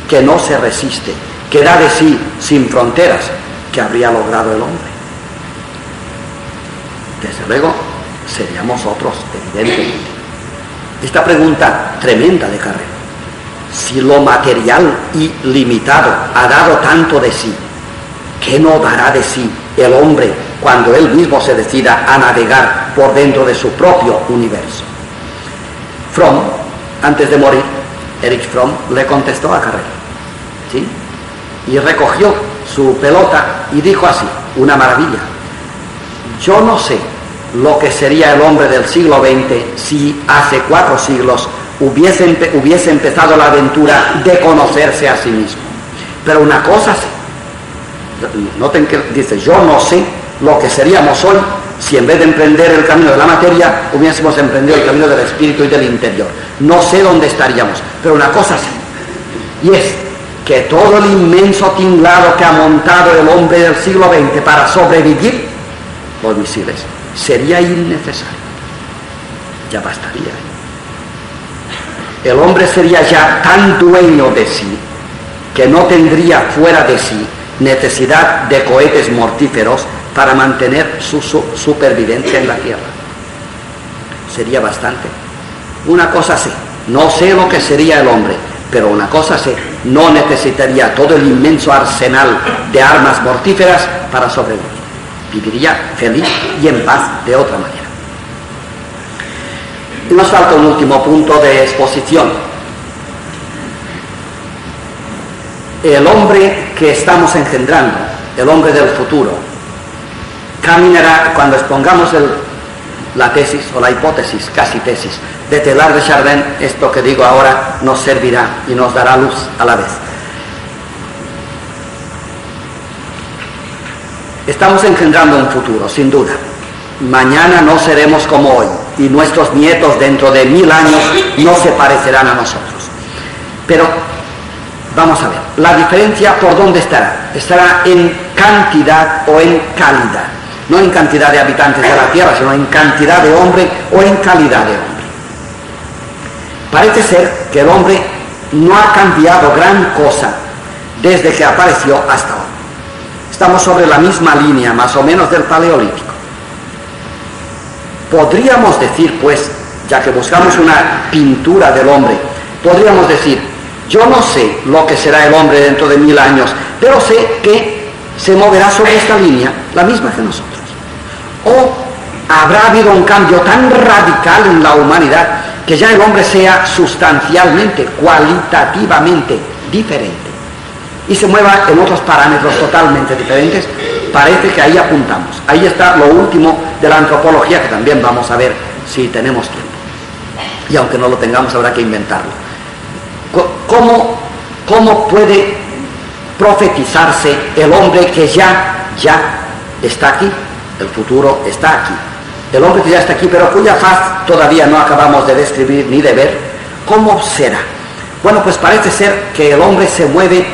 que no se resiste, que da de sí sin fronteras, que habría logrado el hombre? Desde luego, seríamos otros, evidentemente. Esta pregunta tremenda de Carrera, si lo material y limitado ha dado tanto de sí, ¿Qué no dará de sí el hombre cuando él mismo se decida a navegar por dentro de su propio universo? Fromm, antes de morir, Erich Fromm le contestó a Carrera, ¿sí? Y recogió su pelota y dijo así, una maravilla, yo no sé lo que sería el hombre del siglo XX si hace cuatro siglos hubiese, hubiese empezado la aventura de conocerse a sí mismo. Pero una cosa sí, Noten que dice, yo no sé lo que seríamos hoy si en vez de emprender el camino de la materia hubiésemos emprendido el camino del espíritu y del interior. No sé dónde estaríamos, pero una cosa sí, y es que todo el inmenso tinglado que ha montado el hombre del siglo XX para sobrevivir, los misiles, sería innecesario. Ya bastaría. El hombre sería ya tan dueño de sí que no tendría fuera de sí necesidad de cohetes mortíferos para mantener su, supervivencia en la Tierra. Sería bastante. Una cosa sí, no sé lo que sería el hombre, pero una cosa sé, no necesitaría todo el inmenso arsenal de armas mortíferas para sobrevivir. Viviría feliz y en paz de otra manera. Y nos falta un último punto de exposición, el hombre que estamos engendrando, el hombre del futuro, caminará cuando expongamos la tesis o la hipótesis, casi tesis, de Telar de Chardin, esto que digo ahora nos servirá y nos dará luz a la vez. Estamos engendrando un futuro, sin duda. Mañana no seremos como hoy y nuestros nietos dentro de mil años no se parecerán a nosotros. Pero Vamos a ver, la diferencia por dónde estará. Estará en cantidad o en calidad. No en cantidad de habitantes de la Tierra, sino en cantidad de hombre o en calidad de hombre. Parece ser que el hombre no ha cambiado gran cosa desde que apareció hasta hoy. Estamos sobre la misma línea, más o menos, del Paleolítico. Podríamos decir, pues, ya que buscamos una pintura del hombre, podríamos decir, yo no sé lo que será el hombre dentro de mil años, pero sé que se moverá sobre esta línea, la misma que nosotros. O habrá habido un cambio tan radical en la humanidad que ya el hombre sea sustancialmente, cualitativamente diferente y se mueva en otros parámetros totalmente diferentes, parece que ahí apuntamos. Ahí está lo último de la antropología que también vamos a ver si tenemos tiempo. Y aunque no lo tengamos, habrá que inventarlo. ¿Cómo, cómo puede profetizarse el hombre que ya, ya está aquí? El futuro está aquí. el hombre que ya está aquí, pero cuya faz todavía no acabamos de describir ni de ver, ¿cómo será? Bueno, pues parece ser que el hombre se mueve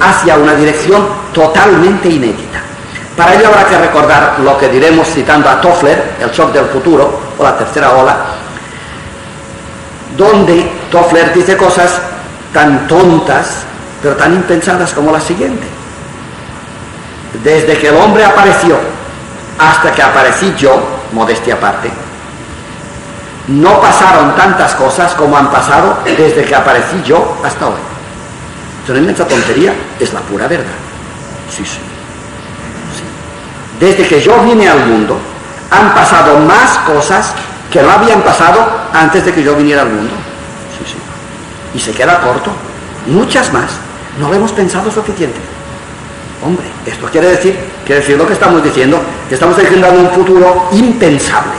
hacia una dirección totalmente inédita. Para ello habrá que recordar lo que diremos citando a Toffler, el shock del futuro, o la tercera ola, donde Toffler dice cosas tan tontas, pero tan impensadas como la siguiente. Desde que el hombre apareció hasta que aparecí yo, modestia aparte, no pasaron tantas cosas como han pasado desde que aparecí yo hasta hoy. Es una inmensa tontería, es la pura verdad. Sí, sí, sí. Desde que yo vine al mundo, han pasado más cosas que no habían pasado antes de que yo viniera al mundo. Y se queda corto. Muchas más. No lo hemos pensado suficiente. Hombre, esto quiere decir, quiere decir lo que estamos diciendo, que estamos diciendo un futuro impensable.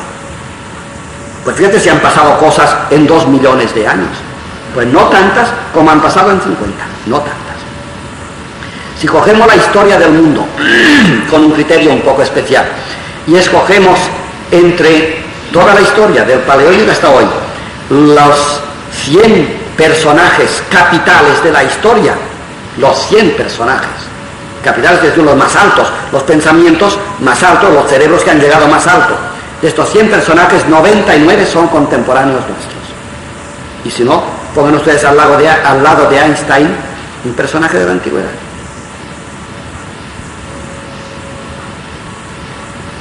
Pues fíjate si han pasado cosas en dos millones de años. Pues no tantas como han pasado en 50, no tantas. Si cogemos la historia del mundo (clears throat) con un criterio un poco especial y escogemos entre toda la historia del Paleolítico hasta hoy los 100 personajes capitales de la historia, los 100 personajes capitales, es decir, los más altos, los pensamientos más altos, los cerebros que han llegado más alto. De estos 100 personajes, 99 son contemporáneos nuestros. Y si no, pongan ustedes al lado de, al lado de Einstein un personaje de la antigüedad.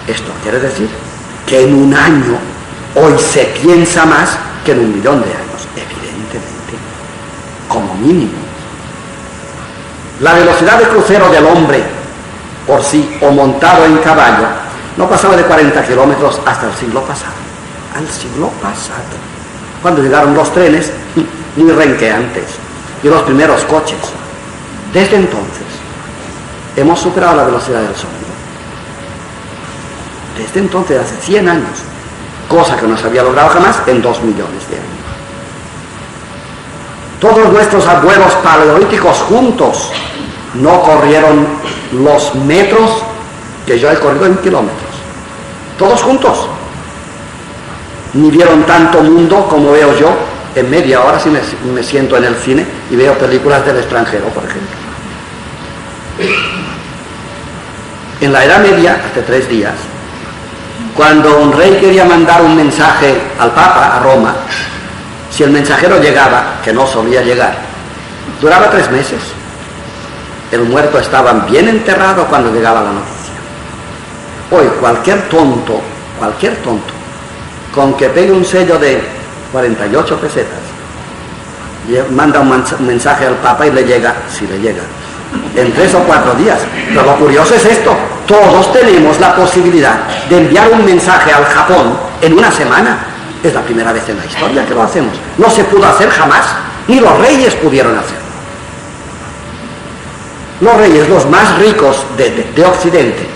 Esto quiere decir que en un año hoy se piensa más que en un millón de años, como mínimo. La velocidad de crucero del hombre por sí o montado en caballo no pasaba de 40 kilómetros hasta el siglo pasado. Al siglo pasado. Cuando llegaron los trenes, (laughs) ni renqueantes, y los primeros coches. Desde entonces, hemos superado la velocidad del sonido. Desde entonces, hace 100 años, cosa que no se había logrado jamás en 2 millones de años. Todos nuestros abuelos paleolíticos juntos no corrieron los metros que yo he corrido en kilómetros. Todos juntos. Ni vieron tanto mundo como veo yo en media hora si me, siento en el cine y veo películas del extranjero, por ejemplo. En la Edad Media, hace tres días, cuando un rey quería mandar un mensaje al Papa, a Roma, si el mensajero llegaba, que no solía llegar, duraba tres meses. El muerto estaba bien enterrado cuando llegaba la noticia. Hoy cualquier tonto, cualquier tonto, con que pegue un sello de 48 pesetas, manda un mensaje al Papa y le llega, si le llega, en tres o cuatro días. Pero lo curioso es esto, todos tenemos la posibilidad de enviar un mensaje al Japón en una semana. Es la primera vez en la historia que lo hacemos. No se pudo hacer jamás, ni los reyes pudieron hacerlo. Los reyes, los más ricos de, Occidente,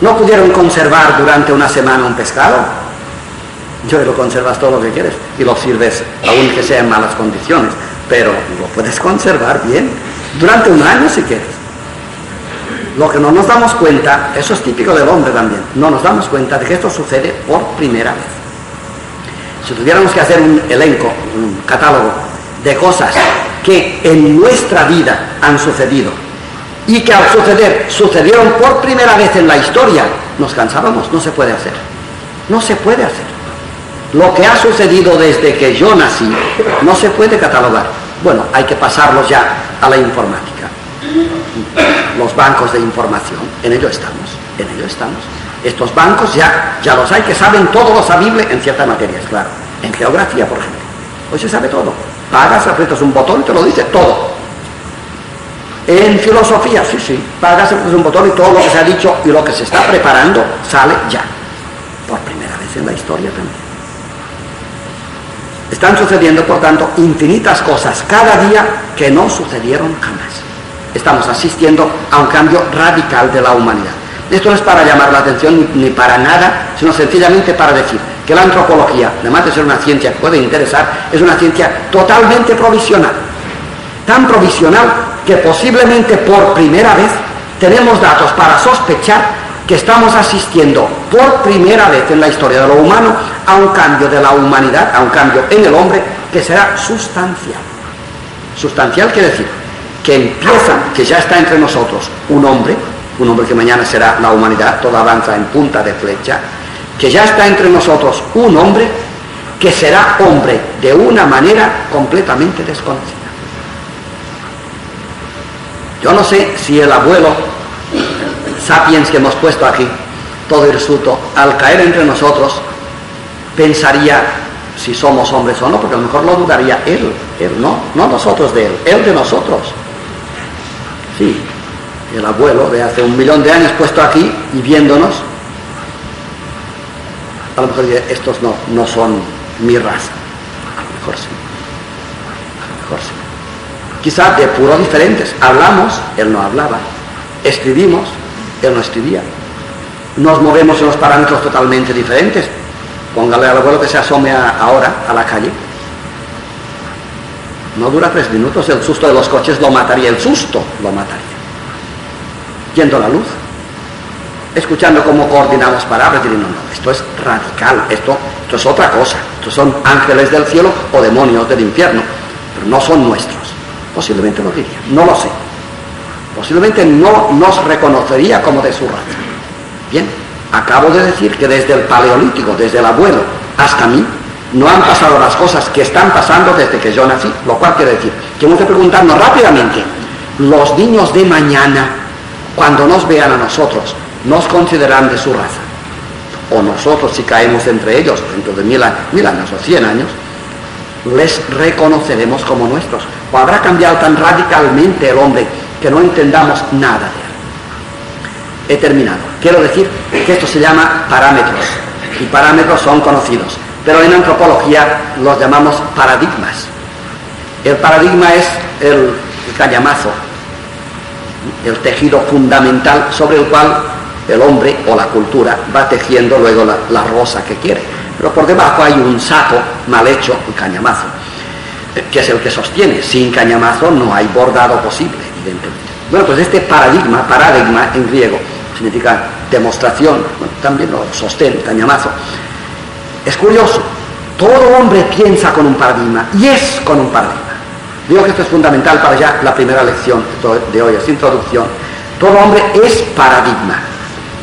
no pudieron conservar durante una semana un pescado. Yo lo conservas todo lo que quieres y lo sirves aún que sea en malas condiciones, pero lo puedes conservar bien durante un año si quieres. Lo que no nos damos cuenta, eso es típico del hombre también, no nos damos cuenta de que esto sucede por primera vez. Si tuviéramos que hacer un elenco, un catálogo de cosas que en nuestra vida han sucedido y que al suceder sucedieron por primera vez en la historia, nos cansábamos, no se puede hacer. No se puede hacer. Lo que ha sucedido desde que yo nací no se puede catalogar. Bueno, hay que pasarlos ya a la informática. Los bancos de información, en ello estamos, en ello estamos. Estos bancos ya, ya los hay que saben todo lo sabible en ciertas materias, claro. En geografía, por ejemplo. Hoy se sabe todo. Pagas, aprietas un botón y te lo dice todo. En filosofía, sí, sí. Pagas, aprietas un botón y todo lo que se ha dicho y lo que se está preparando sale ya. Por primera vez en la historia también. Están sucediendo, por tanto, infinitas cosas cada día que no sucedieron jamás. Estamos asistiendo a un cambio radical de la humanidad. Esto no es para llamar la atención ni, para nada, sino sencillamente para decir que la antropología, además de ser una ciencia que puede interesar, es una ciencia totalmente provisional. Tan provisional que posiblemente por primera vez tenemos datos para sospechar que estamos asistiendo por primera vez en la historia de lo humano a un cambio de la humanidad, a un cambio en el hombre que será sustancial. Sustancial quiere decir que empieza, que ya está entre nosotros un hombre, un hombre que mañana será la humanidad, todo avanza en punta de flecha, que ya está entre nosotros un hombre que será hombre de una manera completamente desconocida. Yo no sé si el abuelo sapiens que hemos puesto aquí, todo hirsuto, al caer entre nosotros, pensaría si somos hombres o no, porque a lo mejor lo dudaría él, él no, no nosotros de él, él de nosotros. Sí, el abuelo de hace un millón de años puesto aquí y viéndonos, a lo mejor estos no, no son mi raza, a lo mejor sí, a lo mejor sí. Quizás de puro diferentes, hablamos, él no hablaba, escribimos, él no escribía. Nos movemos en los parámetros totalmente diferentes. Póngale al abuelo que se asome ahora a la calle. No dura tres minutos, el susto de los coches lo mataría, el susto lo mataría. Yendo la luz, escuchando cómo coordinamos palabras, diciendo, no, no, esto es radical, esto, esto es otra cosa, estos son ángeles del cielo o demonios del infierno, pero no son nuestros. Posiblemente lo diría, no lo sé posiblemente no nos reconocería como de su raza. Bien, acabo de decir que desde el paleolítico, desde el abuelo hasta mí, no han pasado las cosas que están pasando desde que yo nací, lo cual quiere decir que hemos de preguntarnos rápidamente, los niños de mañana, cuando nos vean a nosotros, nos consideran de su raza. O nosotros, si caemos entre ellos dentro de mil, años o cien años, les reconoceremos como nuestros. O habrá cambiado tan radicalmente el hombre que no entendamos nada de él. He terminado. Quiero decir que esto se llama parámetros y parámetros son conocidos, pero en antropología los llamamos paradigmas. El paradigma es el, cañamazo, el tejido fundamental sobre el cual el hombre o la cultura va tejiendo luego la, rosa que quiere. Pero por debajo hay un saco mal hecho, un cañamazo, que es el que sostiene. Sin cañamazo no hay bordado posible. Bueno, pues este paradigma, paradigma en griego, significa demostración, también lo sostén, cañamazo. Es curioso, todo hombre piensa con un paradigma y es con un paradigma. Digo que esto es fundamental para ya la primera lección de hoy, es introducción. Todo hombre es paradigma.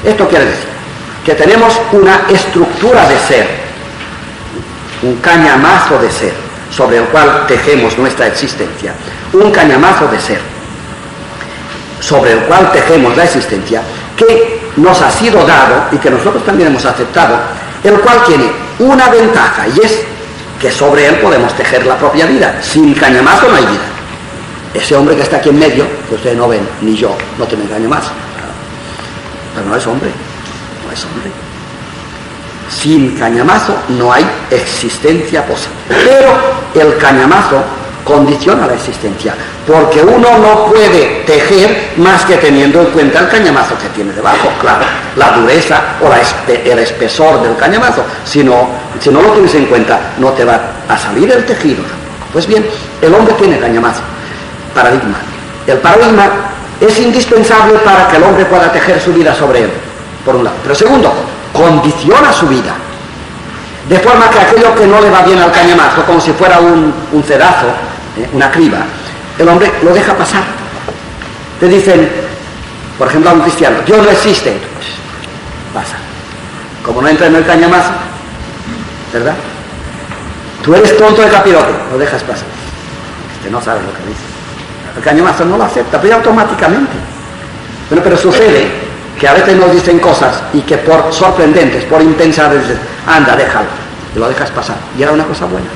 Esto quiere decir que tenemos una estructura de ser, un cañamazo de ser, sobre el cual tejemos nuestra existencia, un cañamazo de ser sobre el cual tejemos la existencia, que nos ha sido dado y que nosotros también hemos aceptado, el cual tiene una ventaja y es que sobre él podemos tejer la propia vida. Sin cañamazo no hay vida. Ese hombre que está aquí en medio, que ustedes no ven, ni yo, no tiene cañamazo. Pero no es hombre, no es hombre. Sin cañamazo no hay existencia posible. Pero el cañamazo condiciona la existencia, porque uno no puede tejer más que teniendo en cuenta el cañamazo que tiene debajo, claro, la dureza o el espesor del cañamazo. Si no, si no lo tienes en cuenta, no te va a salir el tejido Pues bien, el hombre tiene cañamazo, paradigma. El paradigma es indispensable para que el hombre pueda tejer su vida sobre él, por un lado. Pero segundo, condiciona su vida. De forma que aquello que no le va bien al cañamazo, como si fuera un, un cedazo, ¿eh? una criba, el hombre lo deja pasar. Te dicen, por ejemplo, a un cristiano, Dios no pues pasa. Como no entra en el cañamazo, ¿verdad? Tú eres tonto de capirote, lo dejas pasar. Este no sabe lo que dice. El cañamazo no lo acepta, pero automáticamente. Bueno, pero sucede que a veces nos dicen cosas y que por sorprendentes, por intensas, dices, anda, déjalo, y lo dejas pasar. Y era una cosa buena.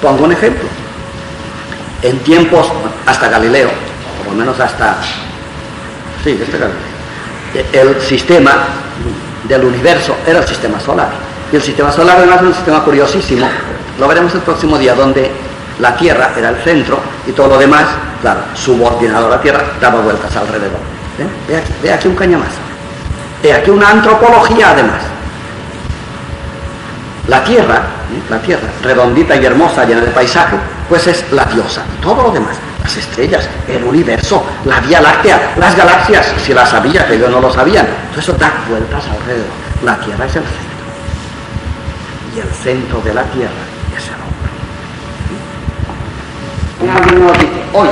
Pongo un ejemplo. En tiempos, hasta Galileo, por lo menos hasta, sí, este Galileo, el sistema del universo era el sistema solar. Y el sistema solar era un sistema curiosísimo, lo veremos el próximo día, donde la Tierra era el centro y todo lo demás, claro, subordinado a la Tierra, daba vueltas alrededor. ¿Eh? Ve, aquí, ve aquí un cañamazo. Ve aquí una antropología además. La Tierra, la Tierra, redondita y hermosa, llena de paisaje, pues es la diosa. Todo lo demás, las estrellas, el universo, la Vía Láctea, las galaxias, si las sabía, que yo no lo sabían. Todo eso da vueltas alrededor. La Tierra es el centro. Y el centro de la Tierra es el hombre. Un nos dice, hoy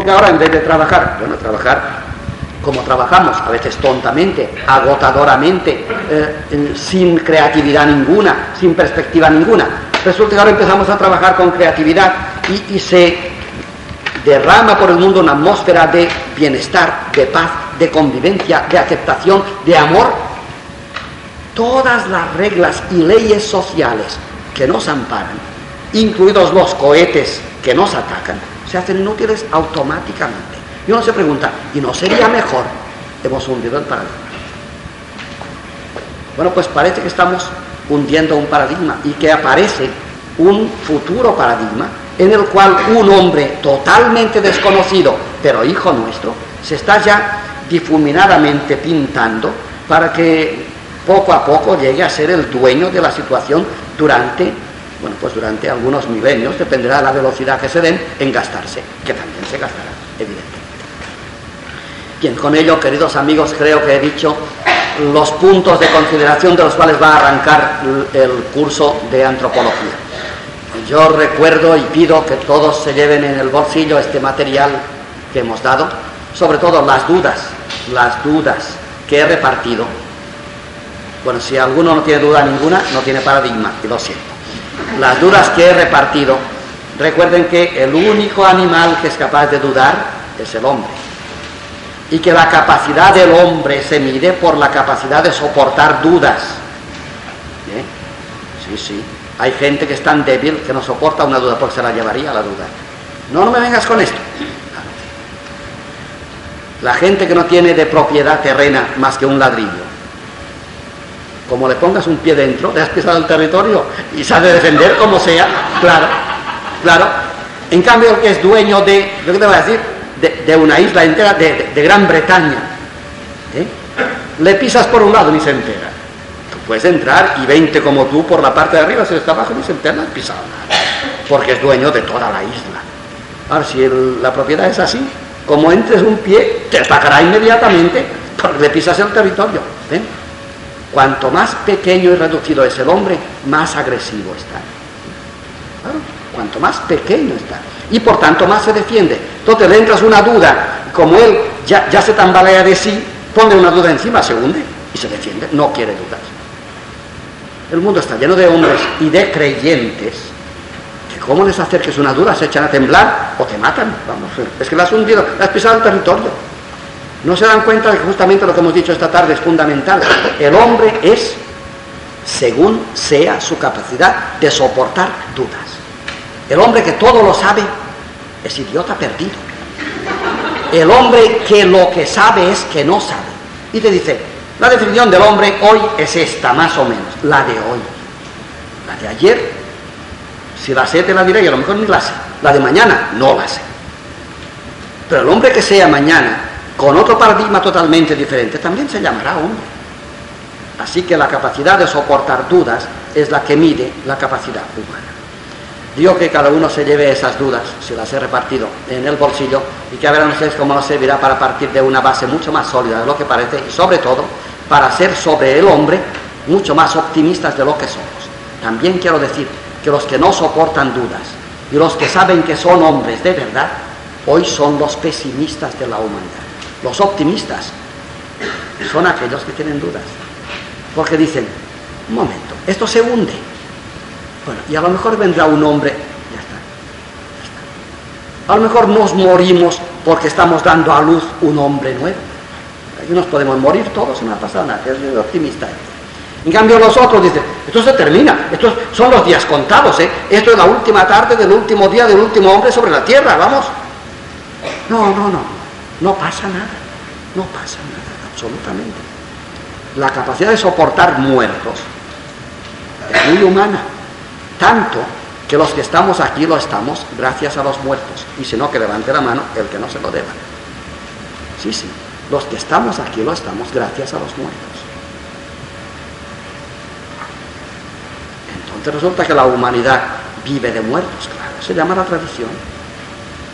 Porque ahora en vez de trabajar, bueno, trabajar como trabajamos, a veces tontamente, agotadoramente, eh, sin creatividad ninguna, sin perspectiva ninguna. Resulta que ahora empezamos a trabajar con creatividad y, y se derrama por el mundo una atmósfera de bienestar, de paz, de convivencia, de aceptación, de amor. Todas las reglas y leyes sociales que nos amparan, incluidos los cohetes que nos atacan, se hacen inútiles automáticamente. Y uno se pregunta, ¿y no sería mejor? Hemos hundido el paradigma. Bueno, pues parece que estamos hundiendo un paradigma y que aparece un futuro paradigma en el cual un hombre totalmente desconocido, pero hijo nuestro, se está ya difuminadamente pintando para que poco a poco llegue a ser el dueño de la situación durante bueno, pues durante algunos milenios, dependerá de la velocidad que se den, en gastarse, que también se gastará, evidentemente. Bien, con ello, queridos amigos, creo que he dicho los puntos de consideración de los cuales va a arrancar el curso de antropología. Yo recuerdo y pido que todos se lleven en el bolsillo este material que hemos dado, sobre todo las dudas, las dudas que he repartido. Bueno, si alguno no tiene duda ninguna, no tiene paradigma, y lo siento las dudas que he repartido, recuerden que el único animal que es capaz de dudar es el hombre. Y que la capacidad del hombre se mide por la capacidad de soportar dudas. ¿Eh? Sí, sí. Hay gente que es tan débil que no soporta una duda porque se la llevaría la duda. No, no me vengas con esto. La gente que no tiene de propiedad terrena más que un ladrillo como le pongas un pie dentro, le has pisado el territorio y sabe defender como sea, claro, claro. En cambio, el que es dueño de, ¿qué te voy a decir? De, una isla entera, de, Gran Bretaña, ¿eh? le pisas por un lado y se entera. Tú puedes entrar y 20 como tú por la parte de arriba, si está abajo ni se entera, no has pisado nada, porque es dueño de toda la isla. Ahora, si la propiedad es así, como entres un pie, te atacará inmediatamente porque le pisas el territorio. ¿eh? Cuanto más pequeño y reducido es el hombre, más agresivo está. Cuanto más pequeño está. Y por tanto más se defiende. Entonces le entras una duda, como él ya, se tambalea de sí, pone una duda encima, se hunde y se defiende. No quiere dudas. El mundo está lleno de hombres y de creyentes que cómo les acerques una duda, se echan a temblar o te matan. Vamos, es que le has hundido, le has pisado el territorio. No se dan cuenta de que justamente lo que hemos dicho esta tarde es fundamental. El hombre es según sea su capacidad de soportar dudas. El hombre que todo lo sabe es idiota perdido. El hombre que lo que sabe es que no sabe. Y te dice, la definición del hombre hoy es esta, más o menos, la de hoy. La de ayer, si la sé te la diré y a lo mejor ni la sé. La de mañana, no la sé. Pero el hombre que sea mañana con otro paradigma totalmente diferente, también se llamará hombre. Así que la capacidad de soportar dudas es la que mide la capacidad humana. Digo que cada uno se lleve esas dudas, si las he repartido en el bolsillo, y que a ver ustedes cómo nos servirá para partir de una base mucho más sólida de lo que parece, y sobre todo para ser sobre el hombre mucho más optimistas de lo que somos. También quiero decir que los que no soportan dudas y los que saben que son hombres de verdad, hoy son los pesimistas de la humanidad. Los optimistas son aquellos que tienen dudas. Porque dicen, un momento, esto se hunde. Bueno, y a lo mejor vendrá un hombre, ya está, ya está. A lo mejor nos morimos porque estamos dando a luz un hombre nuevo. Aquí nos podemos morir todos, no ha pasado nada, es optimista. En cambio los otros dicen, esto se termina, estos son los días contados, ¿eh? esto es la última tarde del último día del último hombre sobre la tierra, vamos. No, no, no, no pasa nada, no pasa nada, absolutamente. La capacidad de soportar muertos es muy humana, tanto que los que estamos aquí lo estamos gracias a los muertos. Y si no, que levante la mano el que no se lo deba. Sí, sí, los que estamos aquí lo estamos gracias a los muertos. Entonces resulta que la humanidad vive de muertos, claro, se llama la tradición.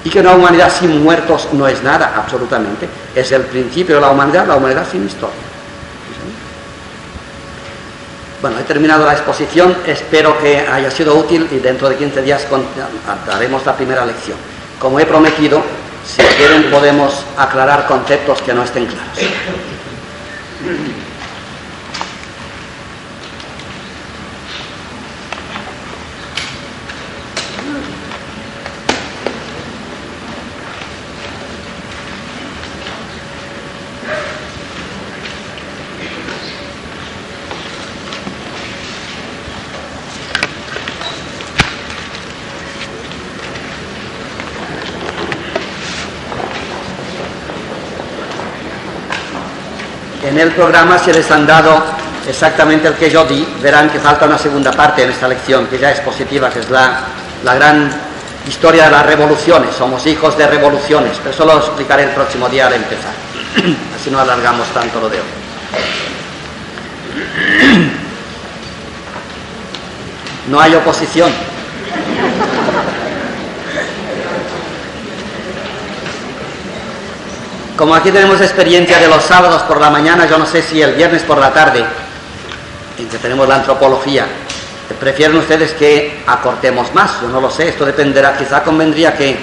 Y que una humanidad sin muertos no es nada, absolutamente. Es el principio de la humanidad, la humanidad sin historia. Bueno, he terminado la exposición, espero que haya sido útil y dentro de 15 días daremos la primera lección. Como he prometido, si quieren podemos aclarar conceptos que no estén claros. En el programa se les han dado exactamente el que yo di. Verán que falta una segunda parte en esta lección, que ya es positiva, que es la, la gran historia de las revoluciones. Somos hijos de revoluciones, pero eso lo explicaré el próximo día al empezar. Así (clears throat) no alargamos tanto lo de hoy. (clears throat) No hay oposición. Como aquí tenemos experiencia de los sábados por la mañana, yo no sé si el viernes por la tarde, en que tenemos la antropología, prefieren ustedes que acortemos más, yo no lo sé, esto dependerá, quizá convendría que,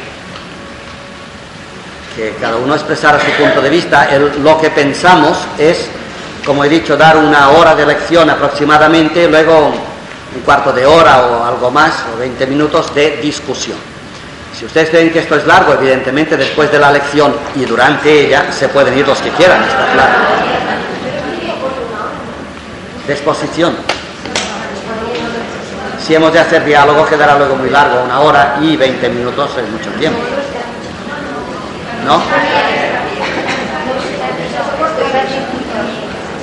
que cada uno expresara su punto de vista. lo que pensamos es, como he dicho, dar una hora de lección aproximadamente, luego un cuarto de hora o algo más, o 20 minutos de discusión. Si ustedes creen que esto es largo, evidentemente después de la lección y durante ella se pueden ir los que quieran, está claro. De exposición. Si hemos de hacer diálogo quedará luego muy largo, una hora y 20 minutos es mucho tiempo. ¿No?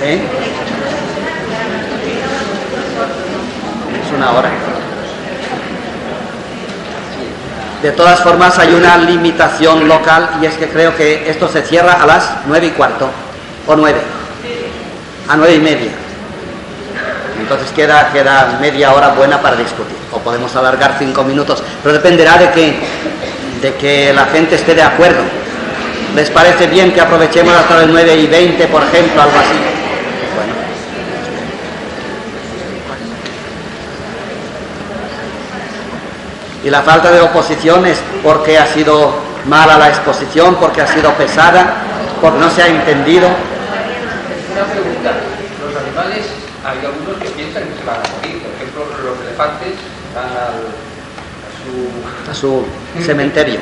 ¿Eh? Es una hora. De todas formas, hay una limitación local y es que creo que esto se cierra a las nueve y cuarto o nueve, a nueve y media. Entonces queda, queda media hora buena para discutir. O podemos alargar cinco minutos, pero dependerá de que, de que la gente esté de acuerdo. ¿Les parece bien que aprovechemos hasta las nueve y veinte, por ejemplo, algo así? Y la falta de oposición es porque ha sido mala la exposición, porque ha sido pesada, porque no se ha entendido. Una pregunta. Los animales, hay algunos que piensan que se van a morir. Por ejemplo, los elefantes van (laughs) a su, cementerio.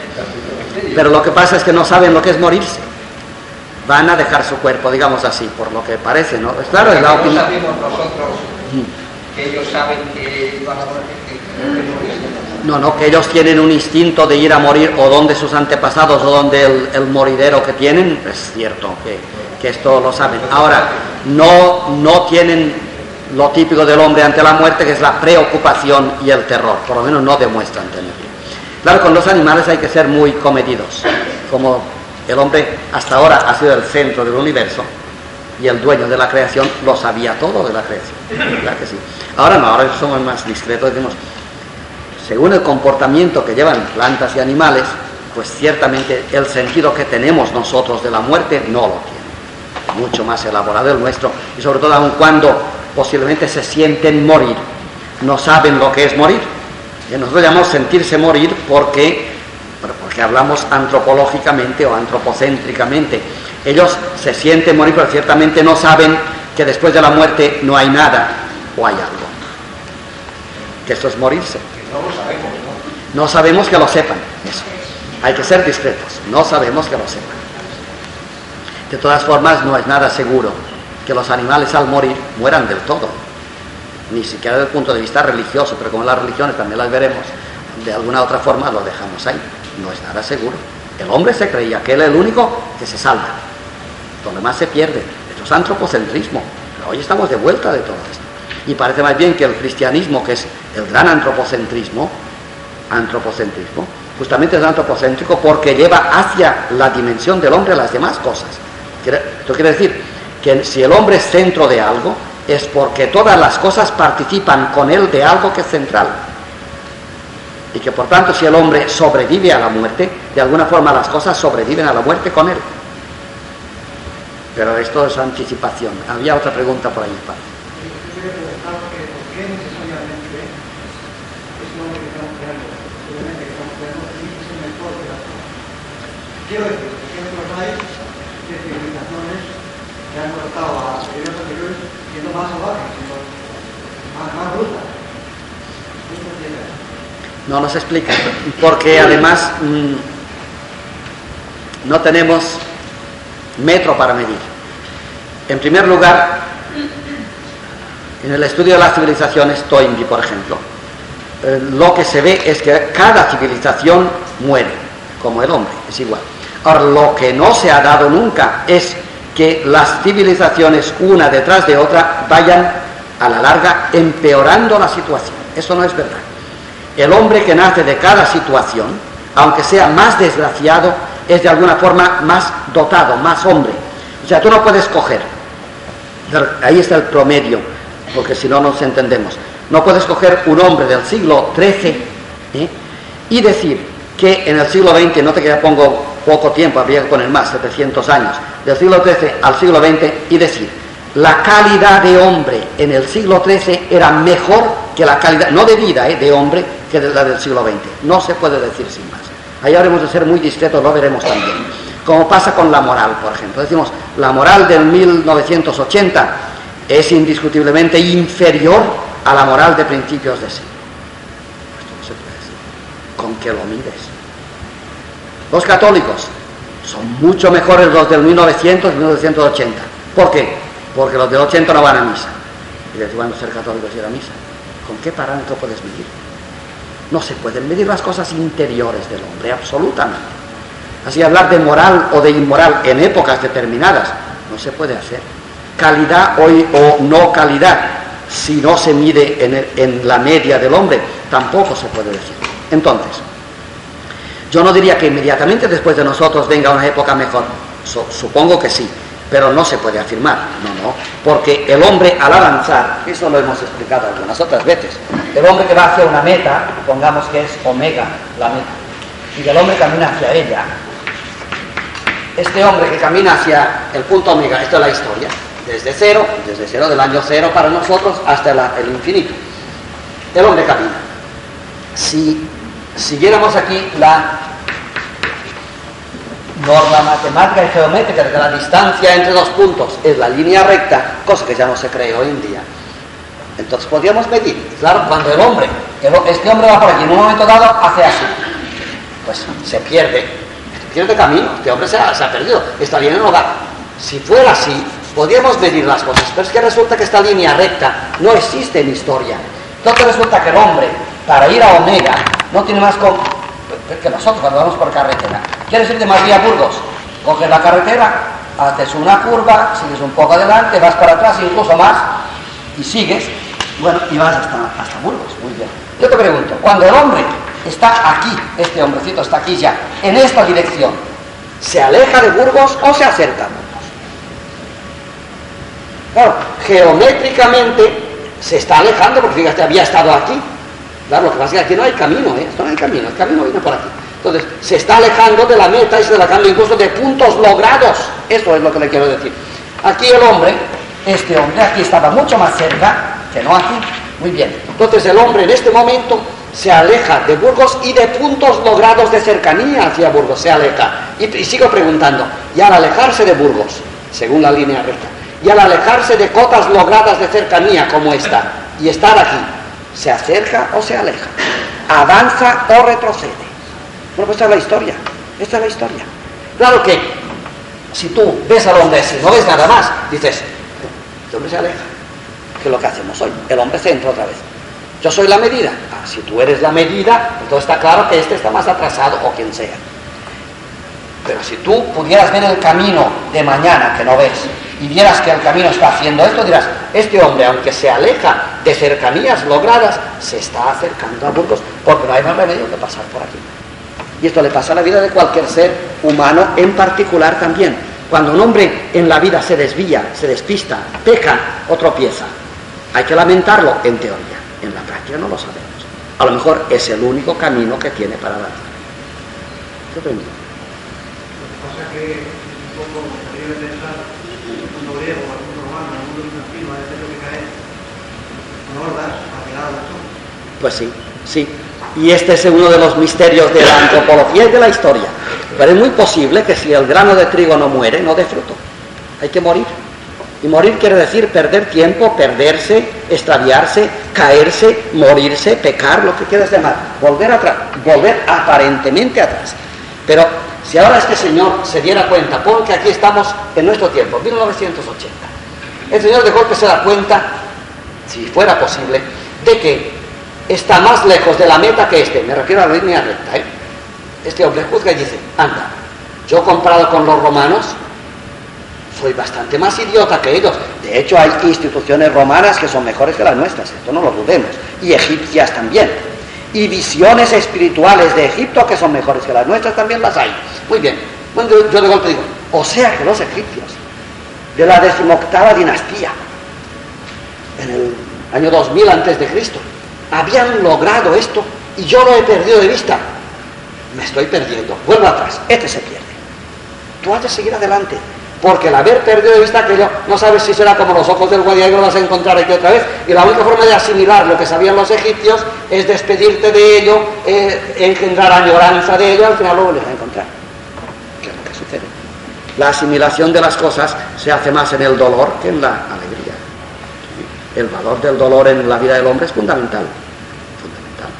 Pero lo que pasa es que no saben lo que es morirse. Van a dejar su cuerpo, digamos así, por lo que parece, ¿no? claro, es la opinión. sabemos nosotros que ellos saben que van a morir. No, no, que ellos tienen un instinto de ir a morir o donde sus antepasados o donde el, moridero que tienen, es cierto que, que, esto lo saben. Ahora, no, no tienen lo típico del hombre ante la muerte, que es la preocupación y el terror, por lo menos no demuestran tenerlo. Claro, con los animales hay que ser muy comedidos, como el hombre hasta ahora ha sido el centro del universo y el dueño de la creación lo sabía todo de la creación. ¿verdad que sí? Ahora no, ahora somos más discretos, decimos, según el comportamiento que llevan plantas y animales, pues ciertamente el sentido que tenemos nosotros de la muerte no lo tiene. Mucho más elaborado el nuestro y sobre todo aun cuando posiblemente se sienten morir, no saben lo que es morir. Y nosotros llamamos sentirse morir porque, porque hablamos antropológicamente o antropocéntricamente. Ellos se sienten morir, pero ciertamente no saben que después de la muerte no hay nada o hay algo. Que esto es morirse. No lo sabemos, ¿no? No sabemos que lo sepan, eso. Hay que ser discretos, no sabemos que lo sepan. De todas formas, no es nada seguro que los animales al morir mueran del todo, ni siquiera desde el punto de vista religioso, pero como las religiones también las veremos, de alguna otra forma lo dejamos ahí. No es nada seguro. El hombre se creía que él es el único que se salva. Donde más se pierde. Esto es antropocentrismo. Pero hoy estamos de vuelta de todo esto. Y parece más bien que el cristianismo, que es el gran antropocentrismo, antropocentrismo. Justamente es antropocéntrico porque lleva hacia la dimensión del hombre las demás cosas. Esto quiere decir que si el hombre es centro de algo, es porque todas las cosas participan con él de algo que es central. Y que por tanto si el hombre sobrevive a la muerte, de alguna forma las cosas sobreviven a la muerte con él. Pero esto es anticipación. Había otra pregunta por ahí, padre. Quiero decir, que encontráis que civilizaciones que han cortado a periodos anteriores siendo más salvajes, siendo más, más brutas. No nos explica, porque además mmm, no tenemos metro para medir. En primer lugar, en el estudio de las civilizaciones, Toynbee, por ejemplo, eh, lo que se ve es que cada civilización muere, como el hombre, es igual. Lo que no se ha dado nunca es que las civilizaciones, una detrás de otra, vayan a la larga empeorando la situación. Eso no es verdad. El hombre que nace de cada situación, aunque sea más desgraciado, es de alguna forma más dotado, más hombre. O sea, tú no puedes coger. Ahí está el promedio, porque si no nos entendemos. No puedes coger un hombre del siglo XIII ¿eh? y decir que en el siglo XX, no te que pongo poco tiempo, habría que poner más, 700 años, del siglo XIII al siglo XX y decir, la calidad de hombre en el siglo XIII era mejor que la calidad, no de vida, ¿eh? de hombre, que la del siglo XX. No se puede decir sin más. Ahí habremos de ser muy discretos, lo veremos también. Como pasa con la moral, por ejemplo. Decimos, la moral del 1980 es indiscutiblemente inferior a la moral de principios de siglo. Esto no se puede decir. ¿Con qué lo mides? Los católicos son mucho mejores los del 1900 y 1980. ¿Por qué? Porque los del 80 no van a misa. Y les van a ser católicos y ir a misa. ¿Con qué parámetro puedes medir? No se pueden medir las cosas interiores del hombre, absolutamente. Así hablar de moral o de inmoral en épocas determinadas no se puede hacer. Calidad hoy o no calidad, si no se mide en la media del hombre, tampoco se puede decir. Entonces, yo no diría que inmediatamente después de nosotros venga una época mejor. Supongo que sí, pero no se puede afirmar, no, no, porque el hombre al avanzar, eso lo hemos explicado algunas otras veces, el hombre que va hacia una meta, pongamos que es omega la meta, y el hombre camina hacia ella, este hombre que camina hacia el punto omega, esto es la historia, desde cero, desde cero del año cero para nosotros hasta el infinito, el hombre camina. Si siguiéramos aquí la norma matemática y geométrica de que la distancia entre dos puntos es la línea recta, cosa que ya no se cree hoy en día. Entonces podríamos medir, claro, cuando el hombre, este hombre va por aquí, en un momento dado hace así, pues se pierde, pierde camino, este hombre se ha, se ha perdido, esta línea no va. Si fuera así, podríamos medir las cosas, pero es que resulta que esta línea recta no existe en historia. Entonces resulta que el hombre, para ir a Omega, no tiene más que nosotros cuando vamos por carretera. ¿Quieres ir de Madrid a Burgos? Coges la carretera, haces una curva, sigues un poco adelante, vas para atrás, incluso más, y sigues, bueno, y vas hasta, hasta Burgos. Muy bien. Yo te pregunto, cuando el hombre está aquí, este hombrecito está aquí ya, en esta dirección, ¿se aleja de Burgos o se acerca a Burgos? Claro, geométricamente se está alejando porque fíjate, había estado aquí, Claro, lo que pasa es que aquí no hay camino, ¿eh? Esto no hay camino, el camino viene por aquí. Entonces, se está alejando de la meta y se está alejando incluso de puntos logrados. Eso es lo que le quiero decir. Aquí el hombre, este hombre, aquí estaba mucho más cerca que no aquí. Muy bien. Entonces, el hombre en este momento se aleja de Burgos y de puntos logrados de cercanía hacia Burgos, se aleja. Y, y sigo preguntando, y al alejarse de Burgos, según la línea recta, y al alejarse de cotas logradas de cercanía como esta, y estar aquí, ¿Se acerca o se aleja? ¿Avanza o retrocede? Bueno, pues esta es la historia. Esta es la historia. Claro que si tú ves al hombre si no ves nada más, dices, el hombre se aleja. ¿Qué es lo que hacemos hoy? El hombre se entra otra vez. Yo soy la medida. Ah, si tú eres la medida, entonces está claro que este está más atrasado o quien sea. Pero si tú pudieras ver el camino de mañana que no ves y vieras que el camino está haciendo esto, dirás, este hombre, aunque se aleja de cercanías logradas, se está acercando a Burgos porque no hay más remedio que pasar por aquí. Y esto le pasa a la vida de cualquier ser humano en particular también. Cuando un hombre en la vida se desvía, se despista, peca o tropieza, hay que lamentarlo en teoría. En la práctica no lo sabemos. A lo mejor es el único camino que tiene para avanzar. ¿Qué poco me de pensar el mundo griego, el mundo romano, el mundo bizantino, a veces lo que cae con hordas para la zona. Pues sí, sí. Y este es uno de los misterios de la antropología y de la historia. Pero es muy posible que si el grano de trigo no muere, no dé fruto. Hay que morir. Y morir quiere decir perder tiempo, perderse, extraviarse, caerse, morirse, pecar, lo que quieras llamar. Volver atrás, volver aparentemente atrás. Pero si ahora este señor se diera cuenta, porque aquí estamos en nuestro tiempo, 1980, el señor de golpe se da cuenta, si fuera posible, de que está más lejos de la meta que este, me refiero a la línea recta. ¿eh? Este hombre juzga y dice, anda, yo comparado con los romanos, soy bastante más idiota que ellos. De hecho, hay instituciones romanas que son mejores que las nuestras, esto no lo dudemos, y egipcias también. Y visiones espirituales de Egipto que son mejores que las nuestras también las hay. Muy bien, bueno, yo de golpe digo, o sea que los egipcios de la decimoctava dinastía, en el año 2000 antes de Cristo, habían logrado esto y yo lo he perdido de vista. Me estoy perdiendo. Vuelvo atrás. Este se pierde. Tú has de seguir adelante. Porque el haber perdido de vista aquello, no sabes si será como los ojos del guardián lo vas a encontrar aquí otra vez. Y la única forma de asimilar lo que sabían los egipcios es despedirte de ello, eh, engendrar añoranza de ello, al final lo vuelves a encontrar. ¿Qué es lo que sucede? La asimilación de las cosas se hace más en el dolor que en la alegría el valor del dolor en la vida del hombre es fundamental. Fundamental.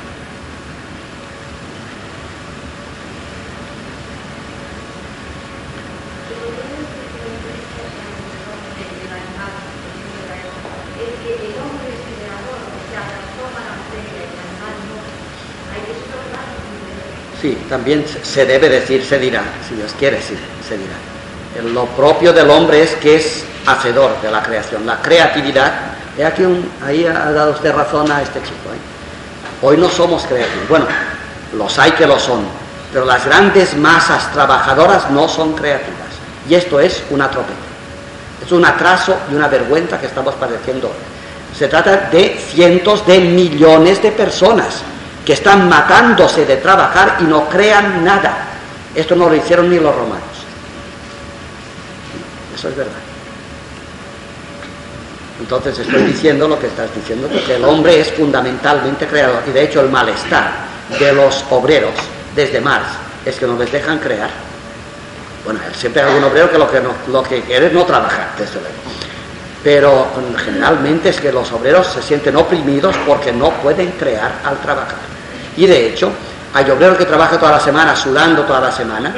Sí, también se debe decir, se dirá, si Dios quiere, sí, se dirá. Lo propio del hombre es que es hacedor de la creación. La creatividad He aquí un, ahí ha dado usted razón a este chico. ¿eh? Hoy no somos creativos. Bueno, los hay que lo son, pero las grandes masas trabajadoras no son creativas. Y esto es un atropello. Es un atraso y una vergüenza que estamos padeciendo hoy. Se trata de cientos de millones de personas que están matándose de trabajar y no crean nada. Esto no lo hicieron ni los romanos. Eso es verdad. Entonces estoy diciendo lo que estás diciendo, que el hombre es fundamentalmente creador y de hecho el malestar de los obreros desde Marx es que no les dejan crear. Bueno, siempre hay algún obrero que lo que, no, lo que quiere es no trabajar, desde luego. Pero mm, generalmente es que los obreros se sienten oprimidos porque no pueden crear al trabajar. Y de hecho, hay obreros que trabajan toda la semana, sudando toda la semana,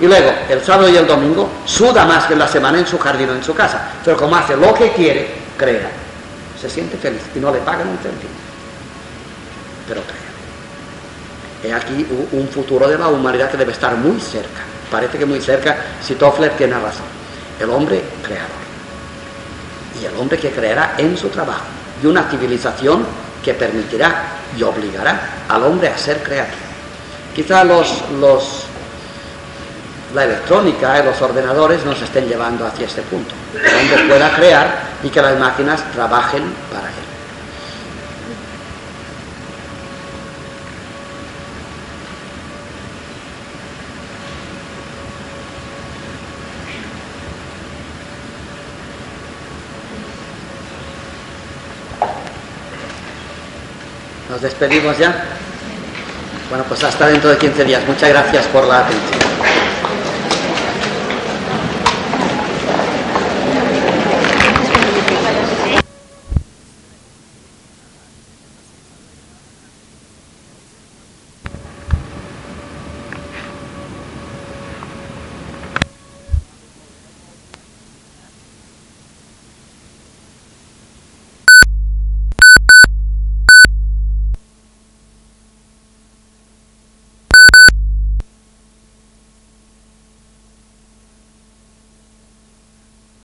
y luego el sábado y el domingo suda más que en la semana en su jardín o en su casa. Pero como hace lo que quiere, crea. Se siente feliz y no le pagan un centavo. Pero crea. He aquí un futuro de la humanidad que debe estar muy cerca. Parece que muy cerca, si Toffler tiene razón. El hombre creador. Y el hombre que creará en su trabajo. Y una civilización que permitirá y obligará al hombre a ser creativo. Quizá los, los la electrónica y los ordenadores nos estén llevando hacia este punto, donde pueda crear y que las máquinas trabajen para él. Nos despedimos ya. Bueno, pues hasta dentro de 15 días. Muchas gracias por la atención.